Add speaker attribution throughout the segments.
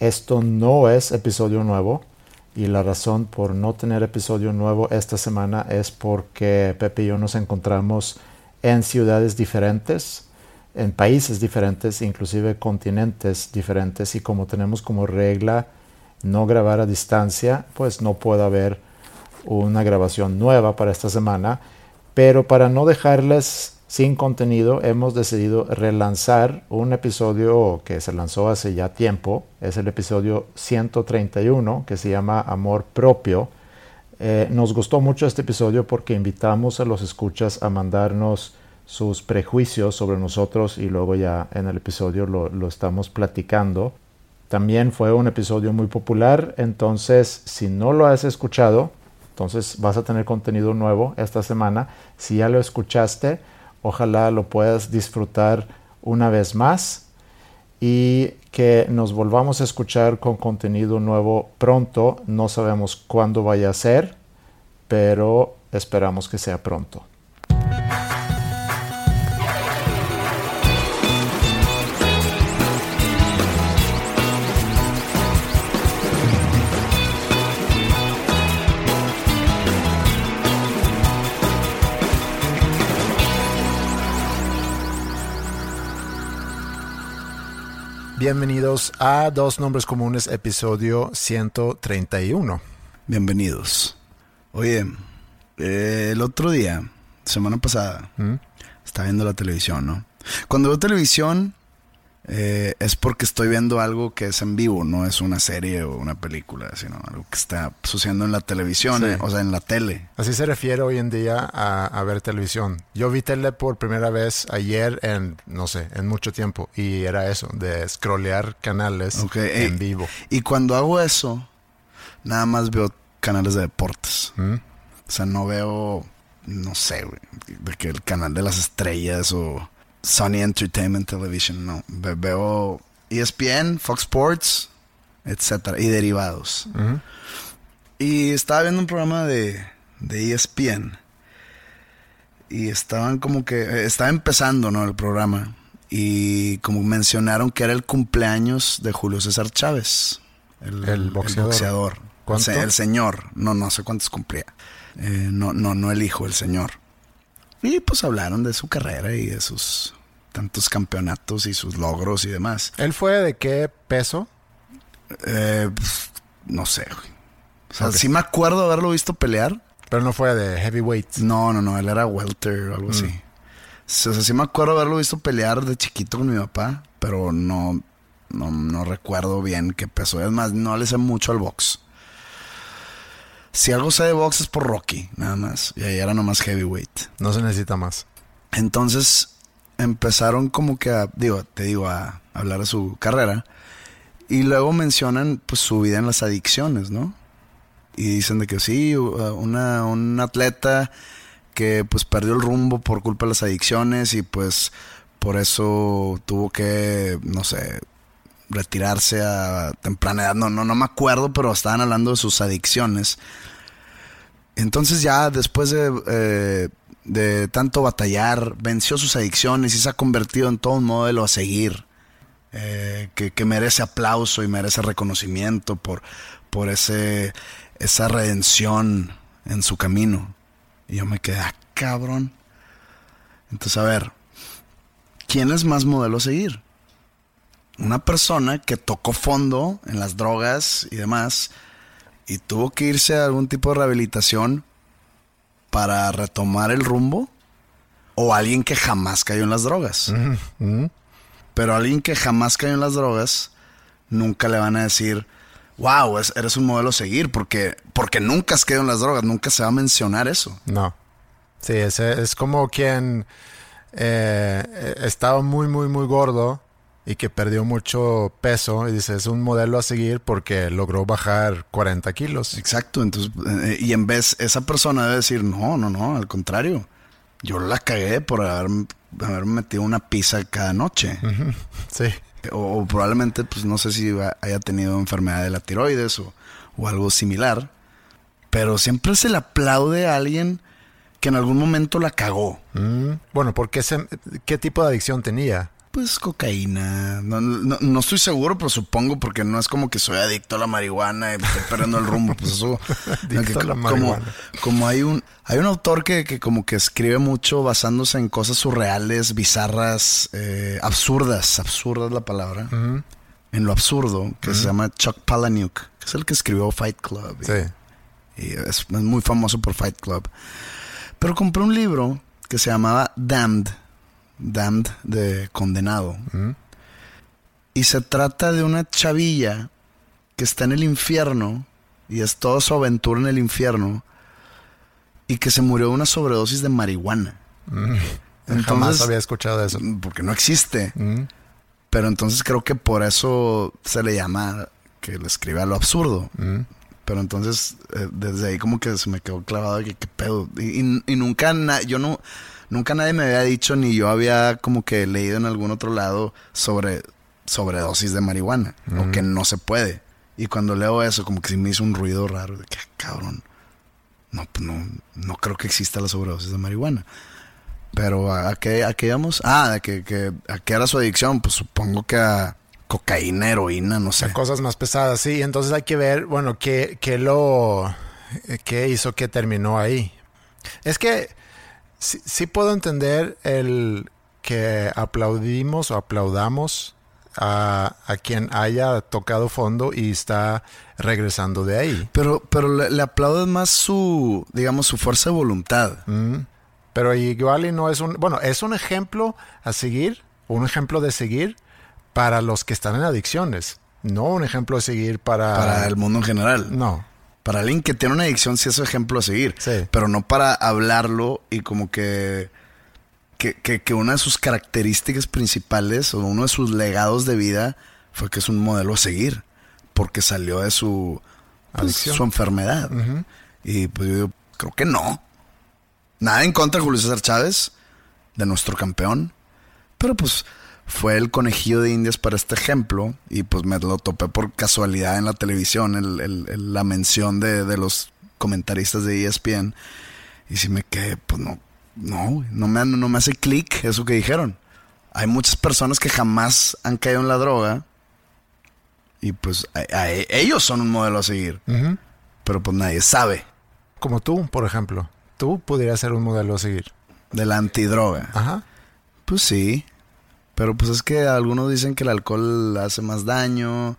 Speaker 1: Esto no es episodio nuevo y la razón por no tener episodio nuevo esta semana es porque Pepe y yo nos encontramos en ciudades diferentes, en países diferentes, inclusive continentes diferentes. Y como tenemos como regla no grabar a distancia, pues no puede haber una grabación nueva para esta semana, pero para no dejarles sin contenido, hemos decidido relanzar un episodio que se lanzó hace ya tiempo. Es el episodio 131 que se llama Amor Propio. Eh, nos gustó mucho este episodio porque invitamos a los escuchas a mandarnos sus prejuicios sobre nosotros y luego ya en el episodio lo, lo estamos platicando. También fue un episodio muy popular, entonces si no lo has escuchado, entonces vas a tener contenido nuevo esta semana. Si ya lo escuchaste, Ojalá lo puedas disfrutar una vez más y que nos volvamos a escuchar con contenido nuevo pronto. No sabemos cuándo vaya a ser, pero esperamos que sea pronto. Bienvenidos a Dos Nombres Comunes, episodio 131.
Speaker 2: Bienvenidos. Oye, eh, el otro día, semana pasada,
Speaker 1: ¿Mm?
Speaker 2: estaba viendo la televisión, ¿no? Cuando veo televisión eh, es porque estoy viendo algo que es en vivo, no es una serie o una película, sino algo que está sucediendo en la televisión,
Speaker 1: Sí.
Speaker 2: eh, o sea, en la tele.
Speaker 1: Así se refiere hoy en día a, a ver televisión. Yo vi tele por primera vez ayer en, no sé, en mucho tiempo. Y era eso, de scrollear canales en vivo.
Speaker 2: Y cuando hago eso, nada más veo canales de deportes.
Speaker 1: ¿Mm?
Speaker 2: O sea, no veo, no sé, güey, de que el canal de las estrellas o Sony Entertainment Television, no. Ve- veo ESPN, Fox Sports, etcétera, y derivados. Y estaba viendo un programa de, de ESPN. Y estaban como que. eh, Estaba empezando, ¿no? El programa. Y como mencionaron que era el cumpleaños de Julio César Chávez.
Speaker 1: El boxeador.
Speaker 2: boxeador. El,
Speaker 1: ¿Cuánto?
Speaker 2: se- el señor. No, no sé cuántos cumplía. Eh, no, no, no el hijo, el señor. Y pues hablaron de su carrera y de sus tantos campeonatos y sus logros y demás.
Speaker 1: ¿Él fue de qué peso?
Speaker 2: Eh, pues, no sé, güey. O sea, sí me acuerdo haberlo visto pelear.
Speaker 1: Pero no fue de heavyweight.
Speaker 2: No, no, no, él era welter o algo así. O sea, sí me acuerdo haberlo visto pelear de chiquito con mi papá, pero no, no, no recuerdo bien qué peso. Es más, no le sé mucho al box. Si algo sé de box es por Rocky, nada más. Y ahí era nomás heavyweight.
Speaker 1: No se necesita más.
Speaker 2: Entonces empezaron como que a, digo, te digo, a hablar de su carrera. Y luego mencionan pues su vida en las adicciones, ¿no? Y dicen de que sí, una, un atleta que pues perdió el rumbo por culpa de las adicciones y pues por eso tuvo que, no sé, retirarse a temprana edad. No, no, no me acuerdo, pero estaban hablando de sus adicciones. Entonces ya después de, eh, tanto batallar, venció sus adicciones y se ha convertido en todo un modelo a seguir. eh, que, que merece aplauso y merece reconocimiento por, por ese, esa redención en su camino. Y yo me quedé, ah, cabrón. Entonces, a ver, ¿quién es más modelo a seguir? Una persona que tocó fondo en las drogas y demás y tuvo que irse a algún tipo de rehabilitación para retomar el rumbo o alguien que jamás cayó en las drogas. Pero alguien que jamás cayó en las drogas, nunca le van a decir, wow, eres un modelo a seguir, porque, porque nunca has caído en las drogas, nunca se va a mencionar eso.
Speaker 1: No. Sí, es, es como quien eh, estaba muy, muy, muy gordo y que perdió mucho peso y dice, es un modelo a seguir porque logró bajar 40 kilos.
Speaker 2: Exacto, entonces, eh, y en vez, esa persona debe decir, no, no, no, al contrario, yo la cagué por haber, haber metido una pizza cada noche.
Speaker 1: Sí.
Speaker 2: O, probablemente, pues no sé si haya tenido enfermedad de la tiroides o, o algo similar, pero siempre se le aplaude a alguien que en algún momento la cagó.
Speaker 1: Mm, bueno, porque ¿qué tipo de adicción tenía?
Speaker 2: Pues cocaína. No, no, estoy seguro, pero supongo porque no es como que soy adicto a la marihuana y estoy perdiendo el rumbo. Pues eso. como, como, hay un hay un autor que, que, como que escribe mucho basándose en cosas surreales, bizarras, eh, absurdas. Absurda es la palabra. En lo absurdo, que se llama Chuck Palahniuk, que es el que escribió Fight Club.
Speaker 1: sí.
Speaker 2: Y es, es muy famoso por Fight Club. Pero compré un libro que se llamaba Damned Damned de condenado. Y se trata de una chavilla que está en el infierno y es toda su aventura en el infierno y que se murió de una sobredosis de marihuana.
Speaker 1: Jamás había escuchado eso.
Speaker 2: Porque no existe. Pero entonces creo que por eso se le llama que le escribe a lo absurdo. Pero entonces eh, desde ahí como que se me quedó clavado de que qué pedo. Y, y nunca, yo no, nunca nadie me había dicho ni yo había como que leído en algún otro lado sobre sobredosis de marihuana o que no se puede. Y cuando leo eso, como que sí me hizo un ruido raro de que, ah, cabrón, no, pues no, no creo que exista la sobredosis de marihuana. Pero ¿a, qué, a qué íbamos? Ah, ¿a que, que, ¿a qué era su adicción? Pues supongo que a cocaína, heroína, no sé.
Speaker 1: cosas más pesadas, sí. Entonces hay que ver, bueno, qué, qué lo... qué hizo que terminó ahí. Es que sí, puedo entender el que aplaudimos o aplaudamos a, quien haya tocado fondo y está regresando de ahí.
Speaker 2: Pero, pero le, le más su, digamos, su fuerza de voluntad.
Speaker 1: Mm. pero igual y no es un, bueno, es un ejemplo a seguir, un ejemplo de seguir para los que están en adicciones, no un ejemplo de seguir para...
Speaker 2: Para el mundo en general.
Speaker 1: No.
Speaker 2: Para alguien que tiene una adicción sí es un ejemplo a seguir.
Speaker 1: Sí.
Speaker 2: Pero no para hablarlo y como que, que, una de sus características principales o uno de sus legados de vida fue que es un modelo a seguir. Porque salió de su, pues, su enfermedad. Y pues yo creo que no. Nada en contra de Julio César Chávez, de nuestro campeón. Pero pues fue el conejillo de indias para este ejemplo y pues me lo topé por casualidad en la televisión, el, la mención de, los comentaristas de ESPN y si me quedé, pues no, no, no me, no me hace clic eso que dijeron. Hay muchas personas que jamás han caído en la droga y pues ellos son un modelo a seguir, pero pues nadie sabe.
Speaker 1: Como tú, por ejemplo, tú pudieras ser un modelo a seguir.
Speaker 2: De la antidroga.
Speaker 1: Ajá.
Speaker 2: Pues sí. Pero pues es que algunos dicen que el alcohol hace más daño.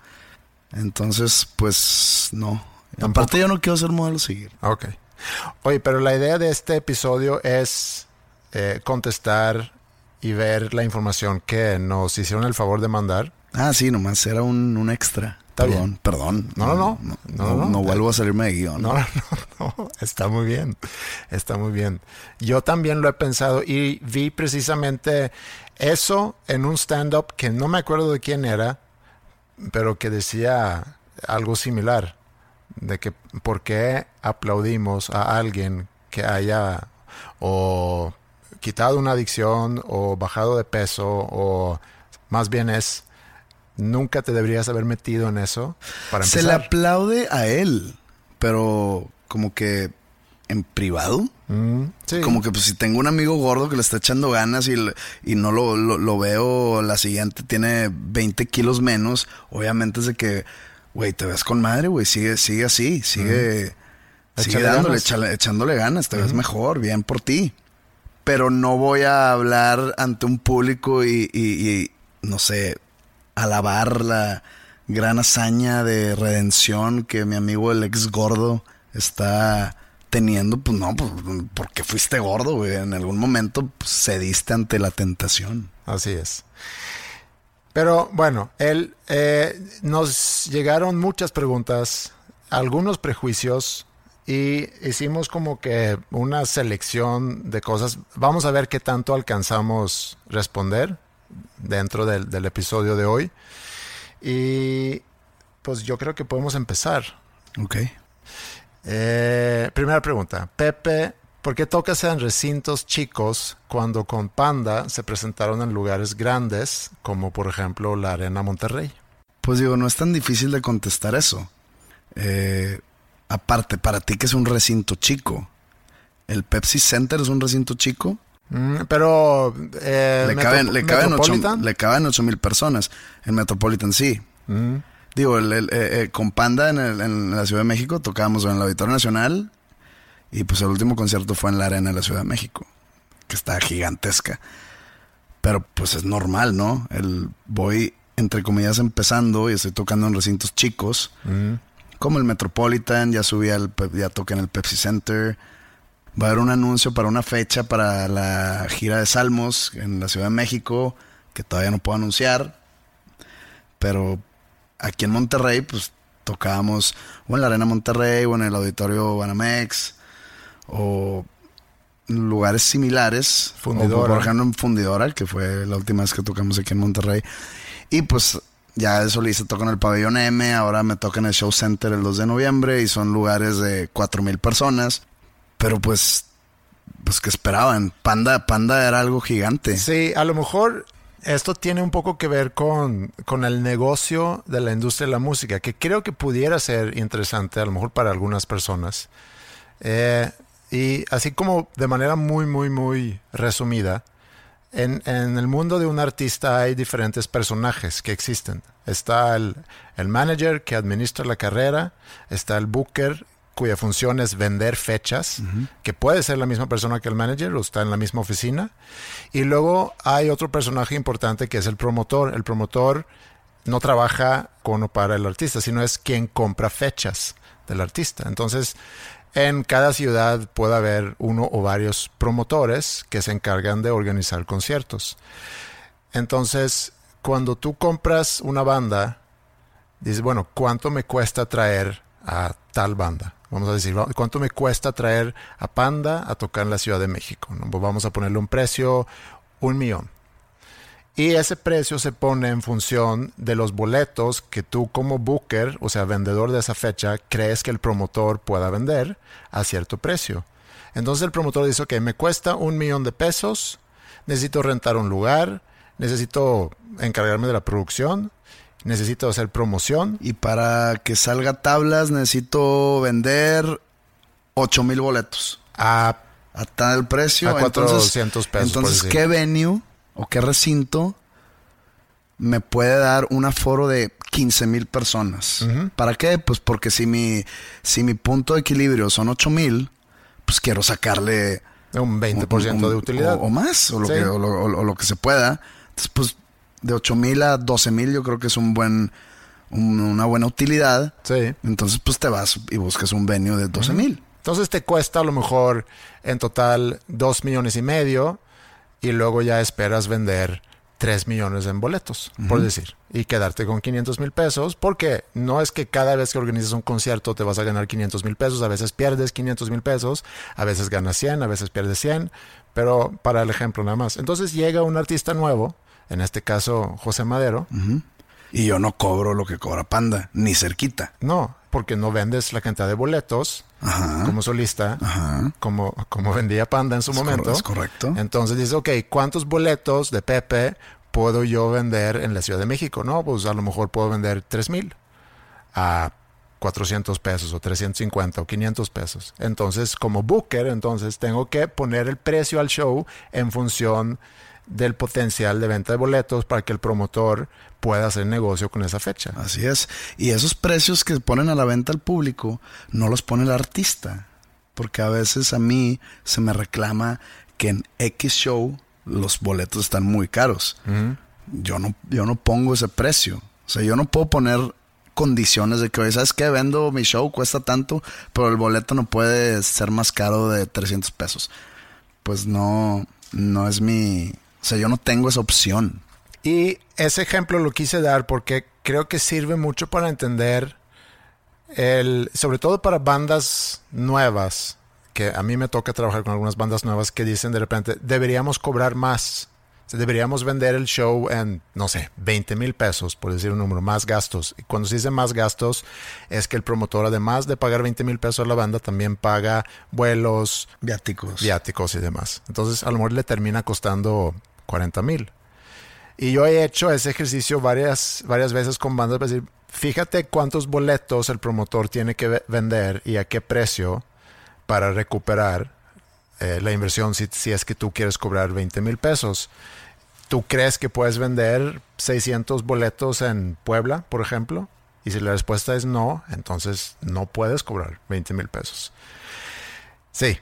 Speaker 2: Entonces, pues no. Aparte yo no quiero ser modelo seguir.
Speaker 1: Ok. Oye, pero la idea de este episodio es eh, contestar y ver la información que nos hicieron el favor de mandar.
Speaker 2: Ah, sí, nomás era un, un extra. perdón, perdón.
Speaker 1: No no no
Speaker 2: no, no, no, vuelvo a salirme de guion.
Speaker 1: No, no, no, está muy bien. Está muy bien. Yo también lo he pensado y vi precisamente eso en un stand-up que no me acuerdo de quién era, pero que decía algo similar, de que por qué aplaudimos a alguien que haya o quitado una adicción o bajado de peso o más bien es nunca te deberías haber metido en eso para
Speaker 2: Se le aplaude a él, pero como que en privado.
Speaker 1: Mm,
Speaker 2: Como que pues si tengo un amigo gordo que le está echando ganas y, y no lo, lo, veo la siguiente, tiene 20 kilos menos, obviamente es de que, güey, te ves con madre, güey, sigue, sigue así, sigue, sigue dándole, echándole ganas, te ves mejor, bien por ti. pero no voy a hablar ante un público y, y- y, no sé, alabar la gran hazaña de redención que mi amigo el ex gordo está teniendo. Pues no, pues porque fuiste gordo, güey. En algún momento pues, cediste ante la tentación.
Speaker 1: Así es. Pero bueno, él eh, nos llegaron muchas preguntas, algunos prejuicios y hicimos como que una selección de cosas. Vamos a ver qué tanto alcanzamos responder dentro del, del episodio de hoy. Y pues yo creo que podemos empezar.
Speaker 2: Ok.
Speaker 1: Eh, primera pregunta. Pepe, ¿por qué tocas en recintos chicos cuando con Panda se presentaron en lugares grandes, como por ejemplo la Arena Monterrey?
Speaker 2: Pues digo, no es tan difícil de contestar eso. Eh, aparte, para ti que es un recinto chico, ¿el Pepsi Center es un recinto chico?
Speaker 1: Mm, pero eh,
Speaker 2: le, caben, le, caben ocho,
Speaker 1: Metropolitan?
Speaker 2: le caben ocho mil personas. En Metropolitan sí.
Speaker 1: Mm,
Speaker 2: Digo, el- el- eh, eh, con Panda en, el- en la Ciudad de México tocábamos en el Auditorio Nacional y pues el último concierto fue en la Arena de la Ciudad de México, que está gigantesca. Pero pues es normal, ¿no? El, voy, entre comillas, empezando y estoy tocando en recintos chicos, como el Metropolitan, ya subí al, ya toqué en el Pepsi Center. Va a haber un anuncio para una fecha para la gira de Salmos en la Ciudad de México, que todavía no puedo anunciar. Pero aquí en Monterrey, pues tocábamos o en la Arena Monterrey o en el Auditorio Banamex o lugares similares.
Speaker 1: Fundidora.
Speaker 2: O, por ejemplo, en Fundidora, que fue la última vez que tocamos aquí en Monterrey. Y pues ya de solista toco en el Pabellón M, ahora me toca en el Show Center el 2 de noviembre y son lugares de 4000 personas. Pero pues, pues que esperaban. Panda, Panda era algo gigante.
Speaker 1: Sí, a lo mejor esto tiene un poco que ver con, con el negocio de la industria de la música, que creo que pudiera ser interesante a lo mejor para algunas personas. Eh, y así como de manera muy, muy, muy resumida, en, en el mundo de un artista hay diferentes personajes que existen. Está el, el manager que administra la carrera, está el booker cuya función es vender fechas, que puede ser la misma persona que el manager o está en la misma oficina. Y luego hay otro personaje importante que es el promotor. El promotor no trabaja con o para el artista, sino es quien compra fechas del artista. Entonces, en cada ciudad puede haber uno o varios promotores que se encargan de organizar conciertos. Entonces, cuando tú compras una banda, dices, bueno, ¿cuánto me cuesta traer a tal banda? Vamos a decir, ¿cuánto me cuesta traer a Panda a tocar en la Ciudad de México? ¿no? Pues vamos a ponerle un precio, un millón. Y ese precio se pone en función de los boletos que tú como booker, o sea, vendedor de esa fecha, crees que el promotor pueda vender a cierto precio. Entonces el promotor dice, ok, me cuesta un millón de pesos, necesito rentar un lugar, necesito encargarme de la producción, necesito hacer promoción.
Speaker 2: Y para que salga tablas necesito vender 8 mil boletos.
Speaker 1: A,
Speaker 2: A tal precio.
Speaker 1: A 400 pesos,
Speaker 2: Entonces, ¿qué venue o qué recinto me puede dar un aforo de 15 mil personas? ¿Para qué? Pues porque si mi, si mi punto de equilibrio son 8 mil, pues quiero sacarle
Speaker 1: un 20%
Speaker 2: un-
Speaker 1: de utilidad.
Speaker 2: O, o más, o lo,
Speaker 1: Sí.
Speaker 2: que, o lo que se pueda. Entonces, pues, de 8 mil a 12 mil yo creo que es un buen, un- una buena utilidad.
Speaker 1: Sí.
Speaker 2: Entonces, pues te vas y buscas un venue de 12 mil.
Speaker 1: Entonces te cuesta a lo mejor en total 2 millones y medio y luego ya esperas vender 3 millones en boletos, por decir, y quedarte con 500 mil pesos, porque no es que cada vez que organizas un concierto te vas a ganar 500 mil pesos, a veces pierdes 500 mil pesos, a veces ganas 100, a veces pierdes 100, pero para el ejemplo nada más. Entonces llega un artista nuevo, en este caso José Madero,
Speaker 2: Y yo no cobro lo que cobra Panda, ni cerquita.
Speaker 1: no, porque no vendes la cantidad de boletos
Speaker 2: Ajá.
Speaker 1: como solista,
Speaker 2: Ajá.
Speaker 1: como, como vendía Panda en su
Speaker 2: Es
Speaker 1: momento.
Speaker 2: cor- es correcto.
Speaker 1: Entonces dices, ok, ¿cuántos boletos de Pepe puedo yo vender en la Ciudad de México? No, pues a lo mejor puedo vender 3 mil a 400 pesos o 350 o 500 pesos. Entonces, como booker, entonces tengo que poner el precio al show en función del potencial de venta de boletos para que el promotor pueda hacer negocio con esa fecha.
Speaker 2: Así es. Y esos precios que ponen a la venta al público no los pone el artista. Porque a veces a mí se me reclama que en X show los boletos están muy caros. yo, no, yo no pongo ese precio. O sea, yo no puedo poner condiciones de que, ¿sabes qué? Vendo mi show, cuesta tanto, pero el boleto no puede ser más caro de 300 pesos. Pues no, no es mi... O sea, yo no tengo esa opción.
Speaker 1: Y ese ejemplo lo quise dar porque creo que sirve mucho para entender el, sobre todo para bandas nuevas, que a mí me toca trabajar con algunas bandas nuevas que dicen de repente, deberíamos cobrar más. Deberíamos vender el show en, no sé, 20 mil pesos, por decir un número, más gastos. Y cuando se dice más gastos, es que el promotor, además de pagar 20 mil pesos a la banda, también paga vuelos,
Speaker 2: viáticos.
Speaker 1: viáticos y demás. Entonces, a lo mejor le termina costando 40 mil. Y yo he hecho ese ejercicio varias, varias veces con bandas para decir, fíjate cuántos boletos el promotor tiene que vender y a qué precio para recuperar eh, la inversión si, si, es que tú quieres cobrar 20 mil pesos. ¿Tú crees que puedes vender 600 boletos en Puebla, por ejemplo? Y si la respuesta es no, entonces no puedes cobrar 20 mil pesos. Sí,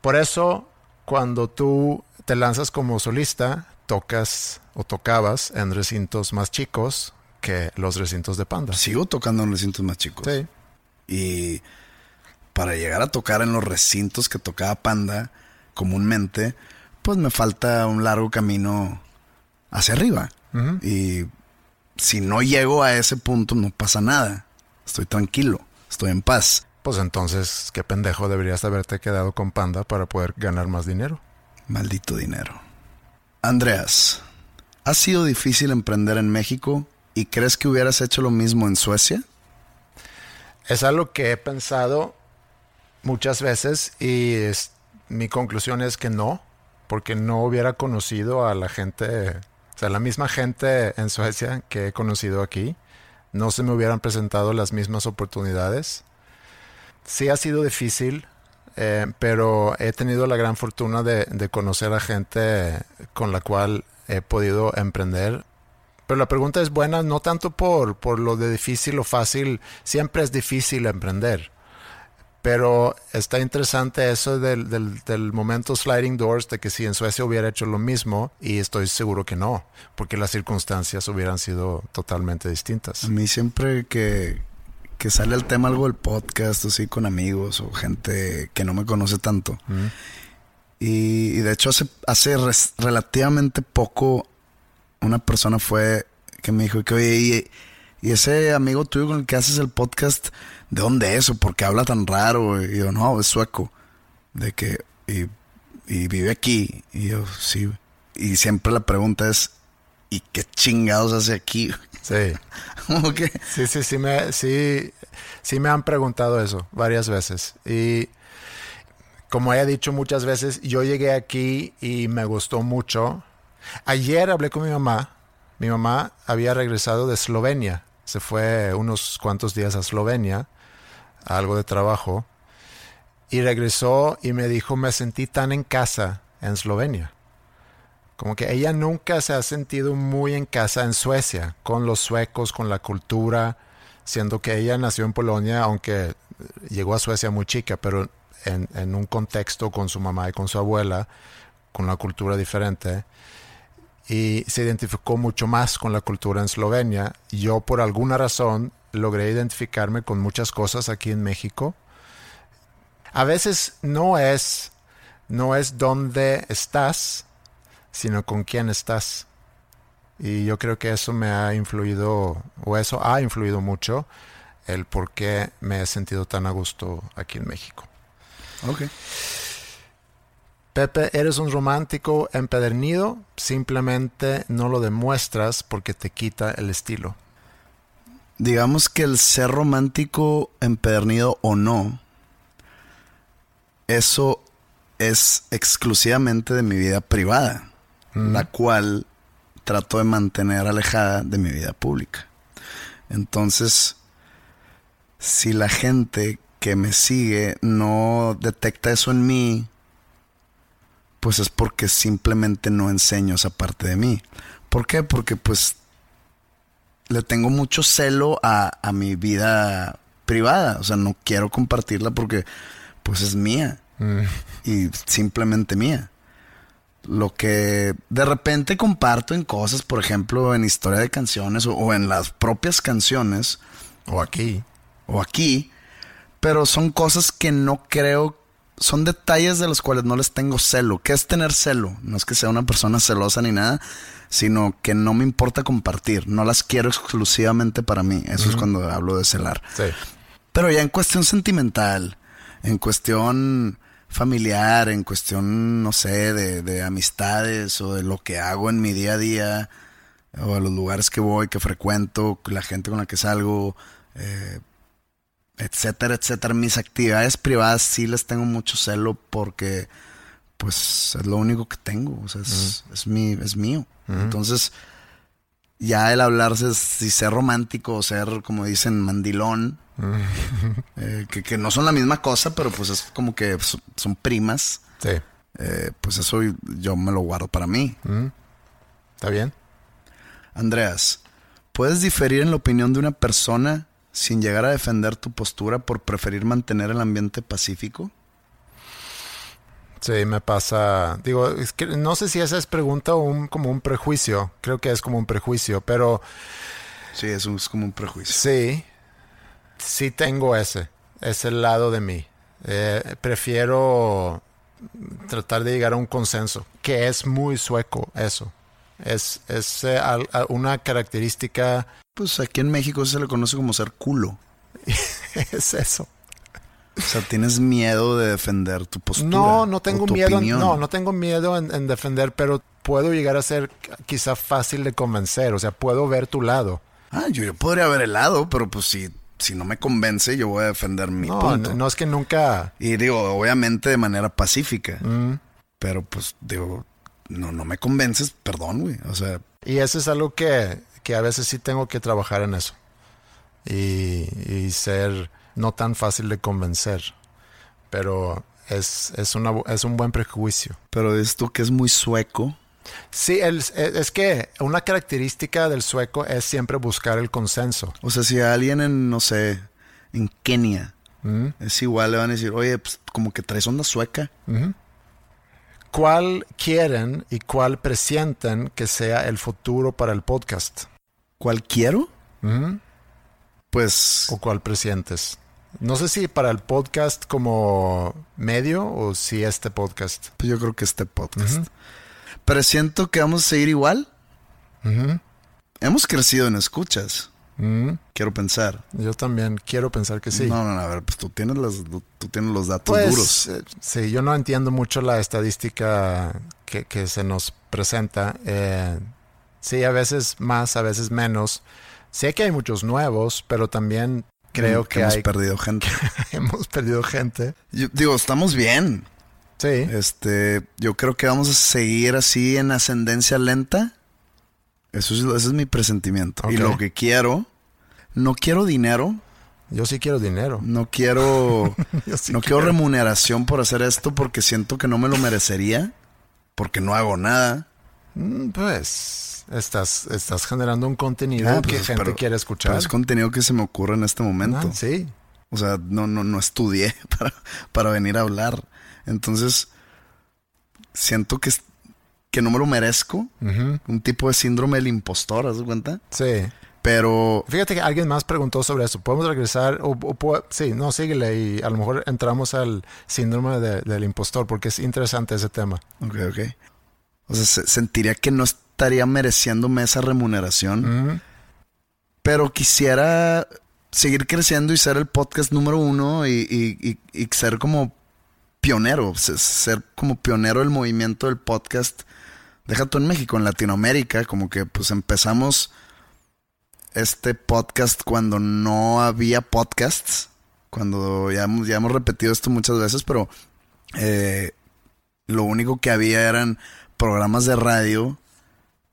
Speaker 1: por eso cuando tú te lanzas como solista, tocas o tocabas en recintos más chicos que los recintos de Panda.
Speaker 2: Sigo tocando en recintos más chicos.
Speaker 1: Sí.
Speaker 2: Y para llegar a tocar en los recintos que tocaba Panda comúnmente, pues me falta un largo camino hacia arriba. Y si no llego a ese punto, no pasa nada. Estoy tranquilo, estoy en paz.
Speaker 1: Pues entonces, qué pendejo deberías haberte quedado con Panda para poder ganar más dinero.
Speaker 2: Maldito dinero. Andreas, ¿ha sido difícil emprender en México y crees que hubieras hecho lo mismo en Suecia?
Speaker 1: Es algo que he pensado muchas veces y mi conclusión es que no, porque no hubiera conocido a la gente, o sea, la misma gente en Suecia que he conocido aquí, no se me hubieran presentado las mismas oportunidades. Sí ha sido difícil, eh, pero he tenido la gran fortuna de, de, conocer a gente con la cual he podido emprender. Pero la pregunta es buena no tanto por, por lo de difícil o fácil, siempre es difícil emprender. Pero está interesante eso del, del, del, momento sliding doors, de que si en Suecia hubiera hecho lo mismo, y estoy seguro que no, porque las circunstancias hubieran sido totalmente distintas.
Speaker 2: A mí siempre que, que sale el tema algo del podcast, así con amigos o gente que no me conoce tanto. Y, y, de hecho hace, hace res, relativamente poco una persona fue que me dijo que, oye, y, y, ese amigo tuyo con el que haces el podcast, ¿de dónde es o por qué habla tan raro? Y yo, no, es sueco. De que, y, y vive aquí. Y yo, sí. Y siempre la pregunta es, ¿y qué chingados hace aquí?
Speaker 1: Sí. Sí, sí, sí me, sí, sí me han preguntado eso varias veces. Y como he dicho muchas veces, yo llegué aquí y me gustó mucho. Ayer hablé con mi mamá. Mi mamá había regresado de Eslovenia. Se fue unos cuantos días a Eslovenia, a algo de trabajo. Y regresó y me dijo, me sentí tan en casa en Eslovenia. Como que ella nunca se ha sentido muy en casa en Suecia, con los suecos, con la cultura, siendo que ella nació en Polonia, aunque llegó a Suecia muy chica, pero en, un contexto con su mamá y con su abuela, con una cultura diferente. Y se identificó mucho más con la cultura en Eslovenia. Yo, por alguna razón, logré identificarme con muchas cosas aquí en México. A veces no es, no es dónde estás, sino con quién estás. Y yo creo que eso me ha influido, o eso ha influido mucho, el por qué me he sentido tan a gusto aquí en México.
Speaker 2: Ok.
Speaker 1: Pepe, eres un romántico empedernido, simplemente no lo demuestras porque te quita el estilo.
Speaker 2: Digamos que el ser romántico empedernido o no, eso es exclusivamente de mi vida privada la cual trato de mantener alejada de mi vida pública. Entonces, si la gente que me sigue no detecta eso en mí, pues es porque simplemente no enseño esa parte de mí. ¿Por qué? Porque pues le tengo mucho celo a, a mi vida privada. O sea, no quiero compartirla porque pues es mía. Mm. Y simplemente mía. Lo que de repente comparto en cosas, por ejemplo, en historia de canciones o, o en las propias canciones
Speaker 1: O aquí.
Speaker 2: o aquí, pero son cosas que no creo, son detalles de los cuales no les tengo celo. ¿Qué es tener celo? No es que sea una persona celosa ni nada, sino que no me importa compartir, no las quiero exclusivamente para mí. Eso es cuando hablo de celar.
Speaker 1: Sí.
Speaker 2: Pero ya en cuestión sentimental, en cuestión familiar, en cuestión, no sé, de, de amistades o de lo que hago en mi día a día, o a los lugares que voy, que frecuento, la gente con la que salgo, eh, etcétera, etcétera. Mis actividades privadas sí les tengo mucho celo porque, pues, es lo único que tengo, o sea, es, es, mi, es mío. Entonces, ya el hablarse, si ser romántico o ser, como dicen, mandilón, eh, que, que no son la misma cosa, pero pues es como que son, son primas,
Speaker 1: Sí.
Speaker 2: eh, pues eso yo me lo guardo para mí.
Speaker 1: ¿Está bien?
Speaker 2: Andreas, ¿puedes diferir en la opinión de una persona sin llegar a defender tu postura por preferir mantener el ambiente pacífico?
Speaker 1: Sí, me pasa. Digo, es que no sé si esa es pregunta o un, como un prejuicio. Creo que es como un prejuicio, pero
Speaker 2: Sí, eso es como un prejuicio.
Speaker 1: sí, sí tengo ese, ese lado de mí. Eh, prefiero tratar de llegar a un consenso, que es muy sueco eso. Es, es eh, a- una característica,
Speaker 2: Pues aquí en México se le conoce como ser culo.
Speaker 1: es eso.
Speaker 2: O sea, tienes miedo de defender tu postura.
Speaker 1: No, no tengo miedo. en-. No, no tengo miedo en, en defender, pero puedo llegar a ser quizá fácil de convencer. O sea, puedo ver tu lado.
Speaker 2: Ah, yo, yo podría haber helado, pero pues si, si no me convence, yo voy a defender mi
Speaker 1: No,
Speaker 2: punto.
Speaker 1: no, no es que nunca.
Speaker 2: Y digo, obviamente de manera pacífica.
Speaker 1: Mm.
Speaker 2: Pero pues digo, no, no me convences, perdón, güey. O sea,
Speaker 1: Y eso es algo que, que a veces sí tengo que trabajar en eso. Y, y ser no tan fácil de convencer. Pero es, es, una, es un buen prejuicio.
Speaker 2: pero esto que es muy sueco.
Speaker 1: Sí, el- es, es que una característica del sueco es siempre buscar el consenso.
Speaker 2: O sea, si alguien en, no sé, en Kenia
Speaker 1: ¿Mm?
Speaker 2: es igual, le van a decir, oye, pues como que traes onda sueca.
Speaker 1: ¿Cuál quieren y cuál presienten que sea el futuro para el podcast?
Speaker 2: ¿Cuál quiero? Pues
Speaker 1: ¿O cuál presientes? No sé si para el podcast como medio o si este podcast.
Speaker 2: Pues yo creo que este podcast. Pero siento que vamos a seguir igual. Hemos crecido en escuchas. Quiero pensar.
Speaker 1: Yo también quiero pensar que sí.
Speaker 2: No, no, no, a ver, pues tú tienes, las, tú tienes los datos
Speaker 1: pues,
Speaker 2: duros.
Speaker 1: eh, sí, yo no entiendo mucho la estadística que, que se nos presenta. Eh, sí, a veces más, a veces menos. Sé que hay muchos nuevos, pero también creo que,
Speaker 2: hemos
Speaker 1: hay,
Speaker 2: perdido gente.
Speaker 1: hemos perdido gente.
Speaker 2: Yo digo, estamos bien.
Speaker 1: Sí.
Speaker 2: Este, yo creo que vamos a seguir así en ascendencia lenta. Eso es, ese es mi presentimiento. Y lo que quiero, no quiero dinero,
Speaker 1: Yo sí quiero dinero.
Speaker 2: no quiero,
Speaker 1: sí
Speaker 2: no quiero remuneración por hacer esto porque siento que no me lo merecería, porque no hago nada.
Speaker 1: Mm, Pues estás, estás generando un contenido
Speaker 2: Ah,
Speaker 1: que
Speaker 2: pues,
Speaker 1: gente
Speaker 2: pero-
Speaker 1: quiere escuchar.
Speaker 2: pero es contenido que se me ocurre en este momento.
Speaker 1: Ah, sí.
Speaker 2: O sea, no, no, no estudié para, para venir a hablar. Entonces, siento que, que no me lo merezco. Un tipo de síndrome del impostor, ¿haz de cuenta?
Speaker 1: Sí.
Speaker 2: Pero
Speaker 1: Fíjate que alguien más preguntó sobre eso. ¿Podemos regresar? O, sí, no, síguele y a lo mejor entramos al síndrome de- del impostor porque es interesante ese tema.
Speaker 2: Ok, ok. O sea, se- sentiría que no estaría mereciéndome esa remuneración, pero quisiera seguir creciendo y ser el podcast número uno y, y- y- y ser como pionero, se- ser como pionero del movimiento del podcast. Deja tú en México, en Latinoamérica, como que pues empezamos este podcast cuando no había podcasts, cuando ya hemos, ya hemos repetido esto muchas veces, pero eh, lo único que había eran programas de radio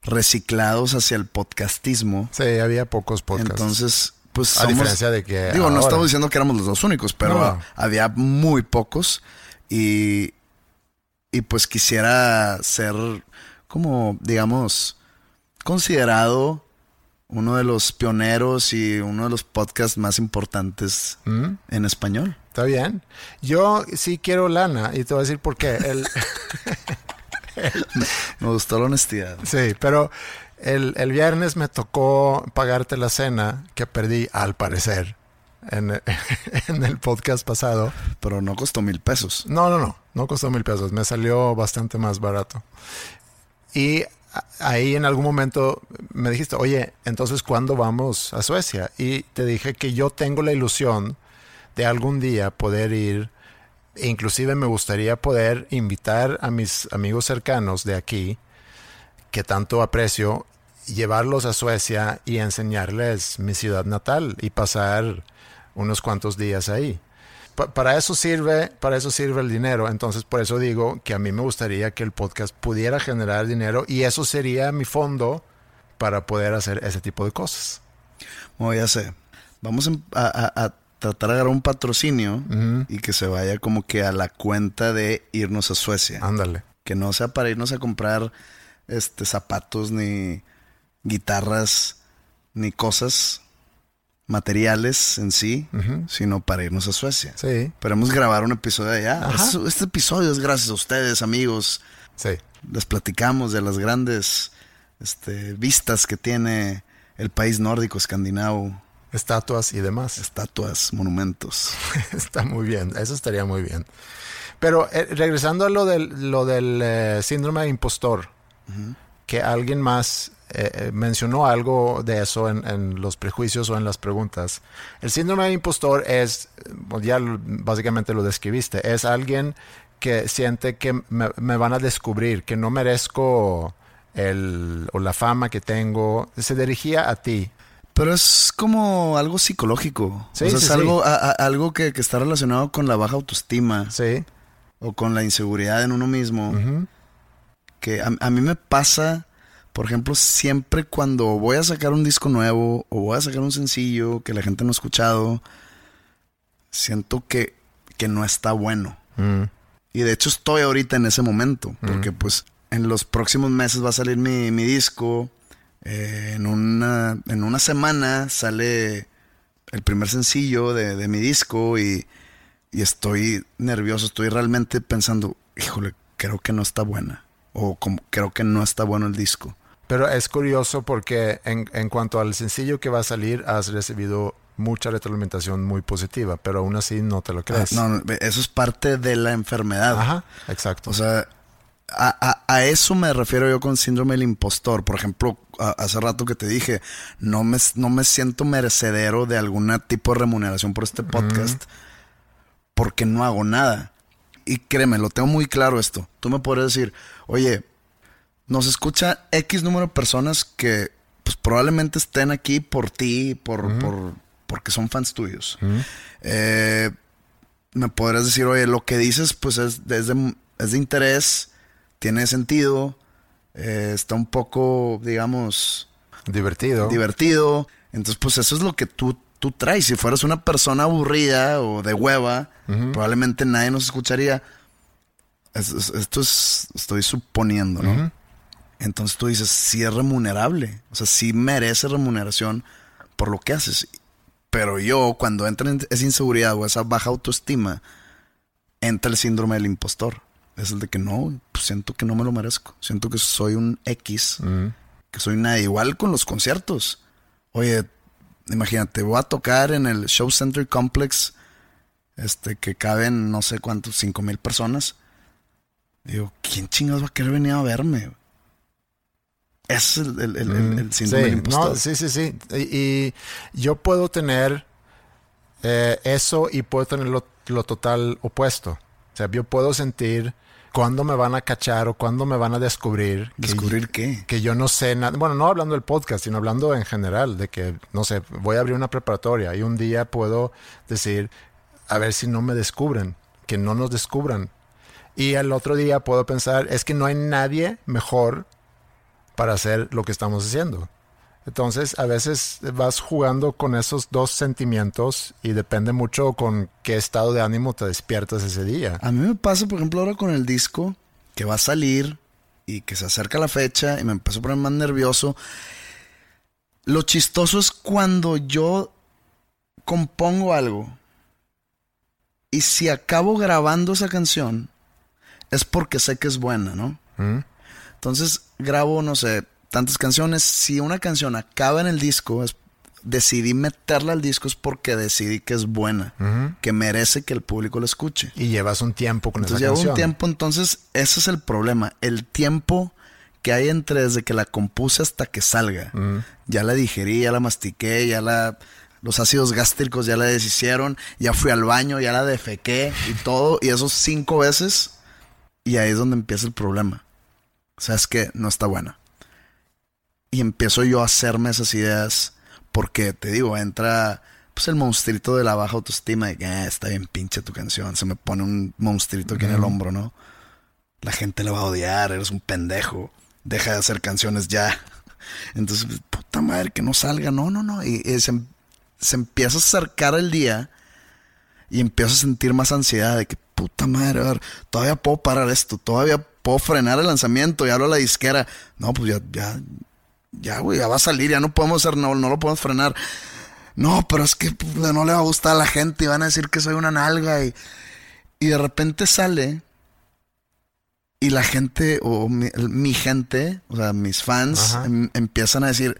Speaker 2: reciclados hacia el podcastismo.
Speaker 1: Sí, había pocos podcasts.
Speaker 2: Entonces, pues
Speaker 1: a
Speaker 2: somos-
Speaker 1: diferencia de que
Speaker 2: Digo, no estamos diciendo que éramos los dos únicos, pero
Speaker 1: No.
Speaker 2: había muy pocos y, y pues quisiera ser como, digamos, considerado uno de los pioneros y uno de los podcasts más importantes
Speaker 1: ¿Mm?
Speaker 2: en español.
Speaker 1: Está bien. Yo sí quiero lana y te voy a decir por qué. El,
Speaker 2: Me gustó la honestidad.
Speaker 1: Sí, pero el, el viernes me tocó pagarte la cena que perdí, al parecer, en, en el podcast pasado.
Speaker 2: Pero no costó mil pesos.
Speaker 1: No, no, no, no costó mil pesos, me salió bastante más barato. Y ahí en algún momento me dijiste, oye, entonces ¿cuándo vamos a Suecia? Y te dije que yo tengo la ilusión de algún día poder ir, inclusive me gustaría poder invitar a mis amigos cercanos de aquí, que tanto aprecio, llevarlos a Suecia y enseñarles mi ciudad natal y pasar unos cuantos días ahí. Pa- para eso sirve, para eso sirve el dinero. Entonces, por eso digo que a mí me gustaría que el podcast pudiera generar dinero y eso sería mi fondo para poder hacer ese tipo de cosas.
Speaker 2: Ya sé. Vamos a tratar de agarrar un patrocinio y que se vaya como que a la cuenta de irnos a Suecia.
Speaker 1: Ándale.
Speaker 2: Que no sea para irnos a comprar este zapatos ni guitarras ni cosas materiales en sí, sino para irnos a Suecia.
Speaker 1: Sí,
Speaker 2: Esperemos grabar un episodio allá. Este, este episodio es gracias a ustedes, amigos.
Speaker 1: sí.
Speaker 2: Les platicamos de las grandes este, vistas que tiene el país nórdico escandinavo.
Speaker 1: Estatuas y demás.
Speaker 2: Estatuas, monumentos.
Speaker 1: Está muy bien, eso estaría muy bien. Pero eh, regresando a lo del, lo del eh, síndrome de impostor, que alguien más eh, mencionó algo de eso en, en los prejuicios o en las preguntas. El síndrome de impostor es, pues ya básicamente lo describiste, es alguien que siente que me, me van a descubrir, que no merezco el, o la fama que tengo. Se dirigía a ti.
Speaker 2: Pero es como algo psicológico.
Speaker 1: Sí,
Speaker 2: o sea,
Speaker 1: sí,
Speaker 2: es
Speaker 1: sí.
Speaker 2: algo, a- a- algo que, que está relacionado con la baja autoestima
Speaker 1: Sí.
Speaker 2: o con la inseguridad en uno mismo. Que a, a mí me pasa, por ejemplo, siempre cuando voy a sacar un disco nuevo o voy a sacar un sencillo que la gente no ha escuchado, siento que, que no está bueno.
Speaker 1: Mm.
Speaker 2: Y de hecho estoy ahorita en ese momento, porque pues en los próximos meses va a salir mi, mi disco. Eh, en, una, en una semana sale el primer sencillo de, de mi disco y, y estoy nervioso, estoy realmente pensando, híjole, creo que no está buena. O como, creo que no está bueno el disco.
Speaker 1: Pero es curioso porque en, en cuanto al sencillo que va a salir, has recibido mucha retroalimentación muy positiva, pero aún así no te lo crees.
Speaker 2: No, no, eso es parte de la enfermedad.
Speaker 1: Ajá, exacto.
Speaker 2: O sea, a, a- a eso me refiero yo con síndrome del impostor. Por ejemplo, a- hace rato que te dije, no me, no me siento merecedero de algún tipo de remuneración por este podcast porque no hago nada. Y créeme, lo tengo muy claro esto. Tú me podrías decir, oye, nos escucha X número de personas que pues probablemente estén aquí por ti, por, por, porque son fans tuyos. Eh, me podrías decir, oye, lo que dices pues es, es de, es de interés, tiene sentido, eh, está un poco, digamos,
Speaker 1: Divertido.
Speaker 2: divertido. Entonces, pues eso es lo que tú, tú traes. Si fueras una persona aburrida o de hueva, probablemente nadie nos escucharía. Es- es- esto es, estoy suponiendo, ¿no? Entonces tú dices, sí es remunerable. O sea, sí merece remuneración por lo que haces. Pero yo, cuando entra en esa inseguridad o esa baja autoestima, entra el síndrome del impostor. Es el de que no, pues siento que no me lo merezco. Siento que soy un X
Speaker 1: Mm.
Speaker 2: que soy nada. Igual con los conciertos. Oye, imagínate, voy a tocar en el Show Center Complex, este, que caben no sé cuántos, cinco mil personas. Digo, ¿quién chingados va a querer venir a verme? Es el, el, el- el síndrome
Speaker 1: Sí,
Speaker 2: del impostor.
Speaker 1: no, sí, sí, sí. Y, y yo puedo tener eh, eso y puedo tener lo, lo total opuesto. O sea, yo puedo sentir cuándo me van a cachar o cuándo me van a descubrir. que-
Speaker 2: ¿Descubrir qué?
Speaker 1: que yo no sé nada, bueno, no hablando del podcast, sino hablando en general, de que, no sé, voy a abrir una preparatoria y un día puedo decir, a ver si no me descubren, que no nos descubran. Y el otro día puedo pensar, es que no hay nadie mejor para hacer lo que estamos haciendo. Entonces, a veces vas jugando con esos dos sentimientos y depende mucho con qué estado de ánimo te despiertas ese día.
Speaker 2: A mí me pasa, por ejemplo, ahora con el disco que va a salir y que se acerca la fecha y me empezó a poner más nervioso. Lo chistoso es cuando yo compongo algo y si acabo grabando esa canción es porque sé que es buena, ¿no?
Speaker 1: Mm.
Speaker 2: Entonces grabo, no sé, tantas canciones. Si una canción acaba en el disco, es- decidí meterla al disco es porque decidí que es buena, que merece que el público la escuche.
Speaker 1: Y llevas un tiempo con
Speaker 2: Entonces
Speaker 1: esa
Speaker 2: llevo
Speaker 1: canción.
Speaker 2: un tiempo, entonces ese es el problema. El tiempo que hay entre desde que la compuse hasta que salga. Ya la digerí, ya la mastiqué, ya la... Los ácidos gástricos ya la deshicieron, ya fui al baño, ya la defequé y todo. Y esos cinco veces. Y ahí es donde empieza el problema. O sea, es que no está buena. Y empiezo yo a hacerme esas ideas porque, te digo, entra pues el monstruito de la baja autoestima de que "Ah, está bien pinche tu canción. Se me pone un monstruito aquí en el hombro, ¿no? La gente le va a odiar, eres un pendejo. Deja de hacer canciones ya. Entonces, puta madre, que no salga. No, no, no. Y, y se, em- se empieza a acercar el día y empiezo a sentir más ansiedad de que, puta madre, a ver, todavía puedo parar esto, todavía puedo frenar el lanzamiento. Y hablo a la disquera. No, pues ya, ya, ya, güey, ya va a salir, ya no podemos hacer, no, no lo podemos frenar. No, pero es que no le va a gustar a la gente y van a decir que soy una nalga. Y, y de repente sale y la gente, o mi, mi gente, o sea, mis fans, em- empiezan a decir,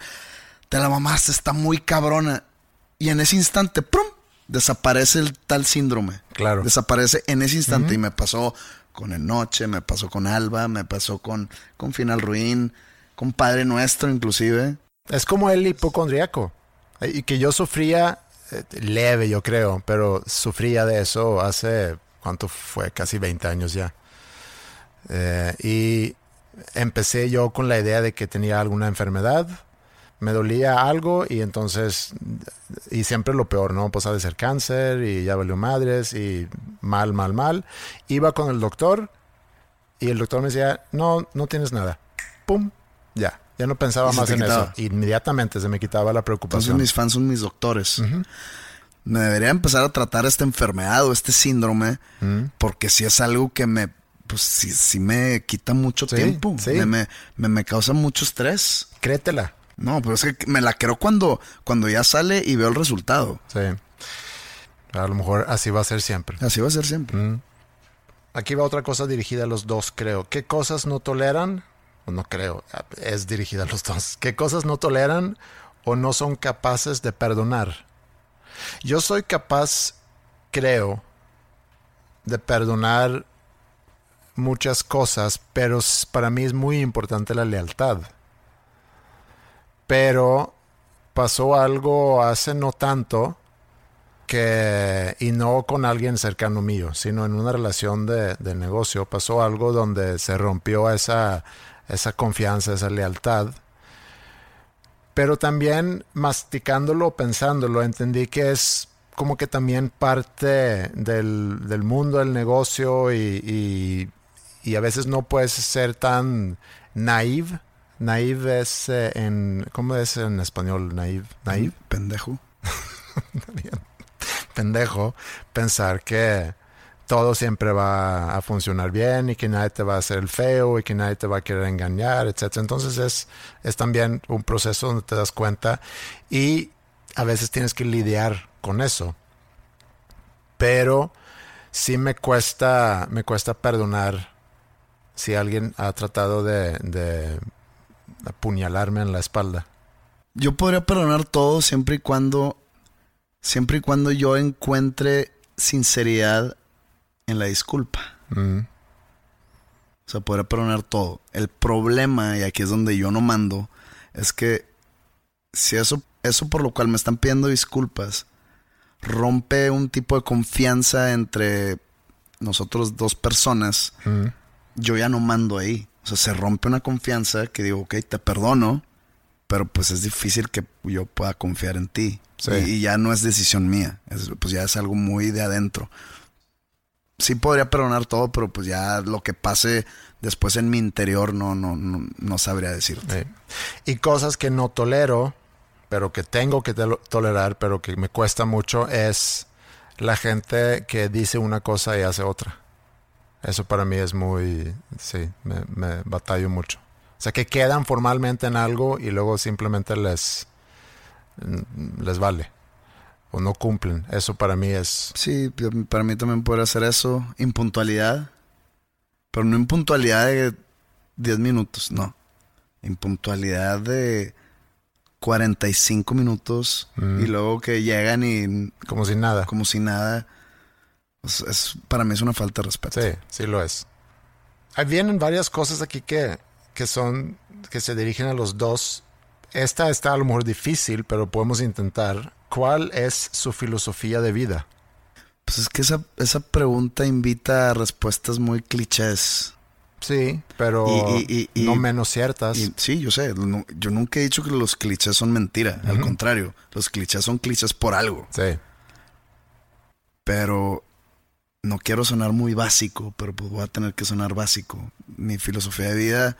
Speaker 2: te la mamaste, está muy cabrona. Y en ese instante, ¡prum! Desaparece el tal síndrome.
Speaker 1: Claro.
Speaker 2: Desaparece en ese instante. Y me pasó con El Noche, me pasó con Alba, me pasó con, con Final Ruin, con Padre Nuestro inclusive.
Speaker 1: Es como el hipocondriaco. Y que yo sufría eh, leve, yo creo, pero sufría de eso hace, ¿cuánto fue? Casi 20 años ya. Eh, y empecé yo con la idea de que tenía alguna enfermedad, me dolía algo y entonces, y siempre lo peor, ¿no? Pues ha de ser cáncer y ya valió madres y mal, mal, mal. Iba con el doctor y el doctor me decía, no, no tienes nada. ¡Pum! Ya, ya no pensaba
Speaker 2: se
Speaker 1: más en
Speaker 2: quitaba.
Speaker 1: eso. Inmediatamente se me quitaba la
Speaker 2: Entonces
Speaker 1: preocupación.
Speaker 2: mis fans son mis doctores. Me debería empezar a tratar esta enfermedad o este síndrome porque si es algo que me, pues sí, sí me quita mucho
Speaker 1: Sí,
Speaker 2: tiempo.
Speaker 1: sí.
Speaker 2: Me, me, me, me causa mucho estrés.
Speaker 1: Créetela.
Speaker 2: No, pero es que me la creo cuando, cuando ya sale y veo el resultado.
Speaker 1: Sí. A lo mejor así va a ser siempre.
Speaker 2: Así va a ser siempre.
Speaker 1: Aquí va otra cosa dirigida a los dos, creo. ¿Qué cosas no toleran? No creo, es dirigida a los dos. ¿Qué cosas no toleran o no son capaces de perdonar? Yo soy capaz, creo, de perdonar muchas cosas, pero para mí es muy importante la lealtad. Pero pasó algo hace no tanto que, y no con alguien cercano mío, sino en una relación de, de negocio, pasó algo donde se rompió esa, esa confianza, esa lealtad. Pero también masticándolo, pensándolo, entendí que es como que también parte del, del mundo del negocio y, y, y a veces no puedes ser tan naive. Naive es eh, en... ¿Cómo es en español? Naive. Naive
Speaker 2: Pendejo.
Speaker 1: pendejo pensar que todo siempre va a funcionar bien y que nadie te va a hacer el feo y que nadie te va a querer engañar, etc. Entonces es, es también un proceso donde te das cuenta y a veces tienes que lidiar con eso. Pero sí me cuesta, me cuesta perdonar si alguien ha tratado de, de apuñalarme en la espalda.
Speaker 2: Yo podría perdonar todo siempre y cuando, siempre y cuando yo encuentre sinceridad en la disculpa.
Speaker 1: Mm,
Speaker 2: O sea, podría perdonar todo. El problema, y aquí es donde yo no mando, es que si eso, eso por lo cual me están pidiendo disculpas, rompe un tipo de confianza entre nosotros dos personas,
Speaker 1: mm,
Speaker 2: yo ya no mando ahí. O sea, se rompe una confianza que digo, ok, te perdono, pero pues es difícil que yo pueda confiar en ti.
Speaker 1: Sí.
Speaker 2: Y, y ya no es decisión mía, es- pues ya es algo muy de adentro. Sí podría perdonar todo, pero pues ya lo que pase después en mi interior no, no, no, no sabría decirte.
Speaker 1: Y cosas que no tolero, pero que tengo que tolerar, pero que me cuesta mucho, es la gente que dice una cosa y hace otra. Eso para mí es muy, sí, me, me batallo mucho. O sea, que quedan formalmente en algo y luego simplemente les, mm, les vale. O no cumplen. Eso para mí es...
Speaker 2: Sí, para mí también podría ser eso. Impuntualidad. Pero no impuntualidad de, 10 minutos, no. Impuntualidad de 45 minutos
Speaker 1: Mm.
Speaker 2: y luego que llegan y
Speaker 1: Como si nada.
Speaker 2: como si nada. Pues, es, para mí es una falta de respeto.
Speaker 1: Sí, sí lo es. Ahí vienen varias cosas aquí que, que son, que se dirigen a los dos. Esta está a lo mejor difícil, pero podemos intentar. ¿Cuál es su filosofía de vida?
Speaker 2: Pues es que esa, esa pregunta invita a respuestas muy clichés.
Speaker 1: Sí, pero
Speaker 2: Y- y- y-
Speaker 1: no menos ciertas.
Speaker 2: Sí, yo sé, no- yo nunca he dicho que los clichés son mentira. Al contrario, los clichés son clichés por algo.
Speaker 1: sí,
Speaker 2: Pero no quiero sonar muy básico, pero pues voy a tener que sonar básico. Mi filosofía de vida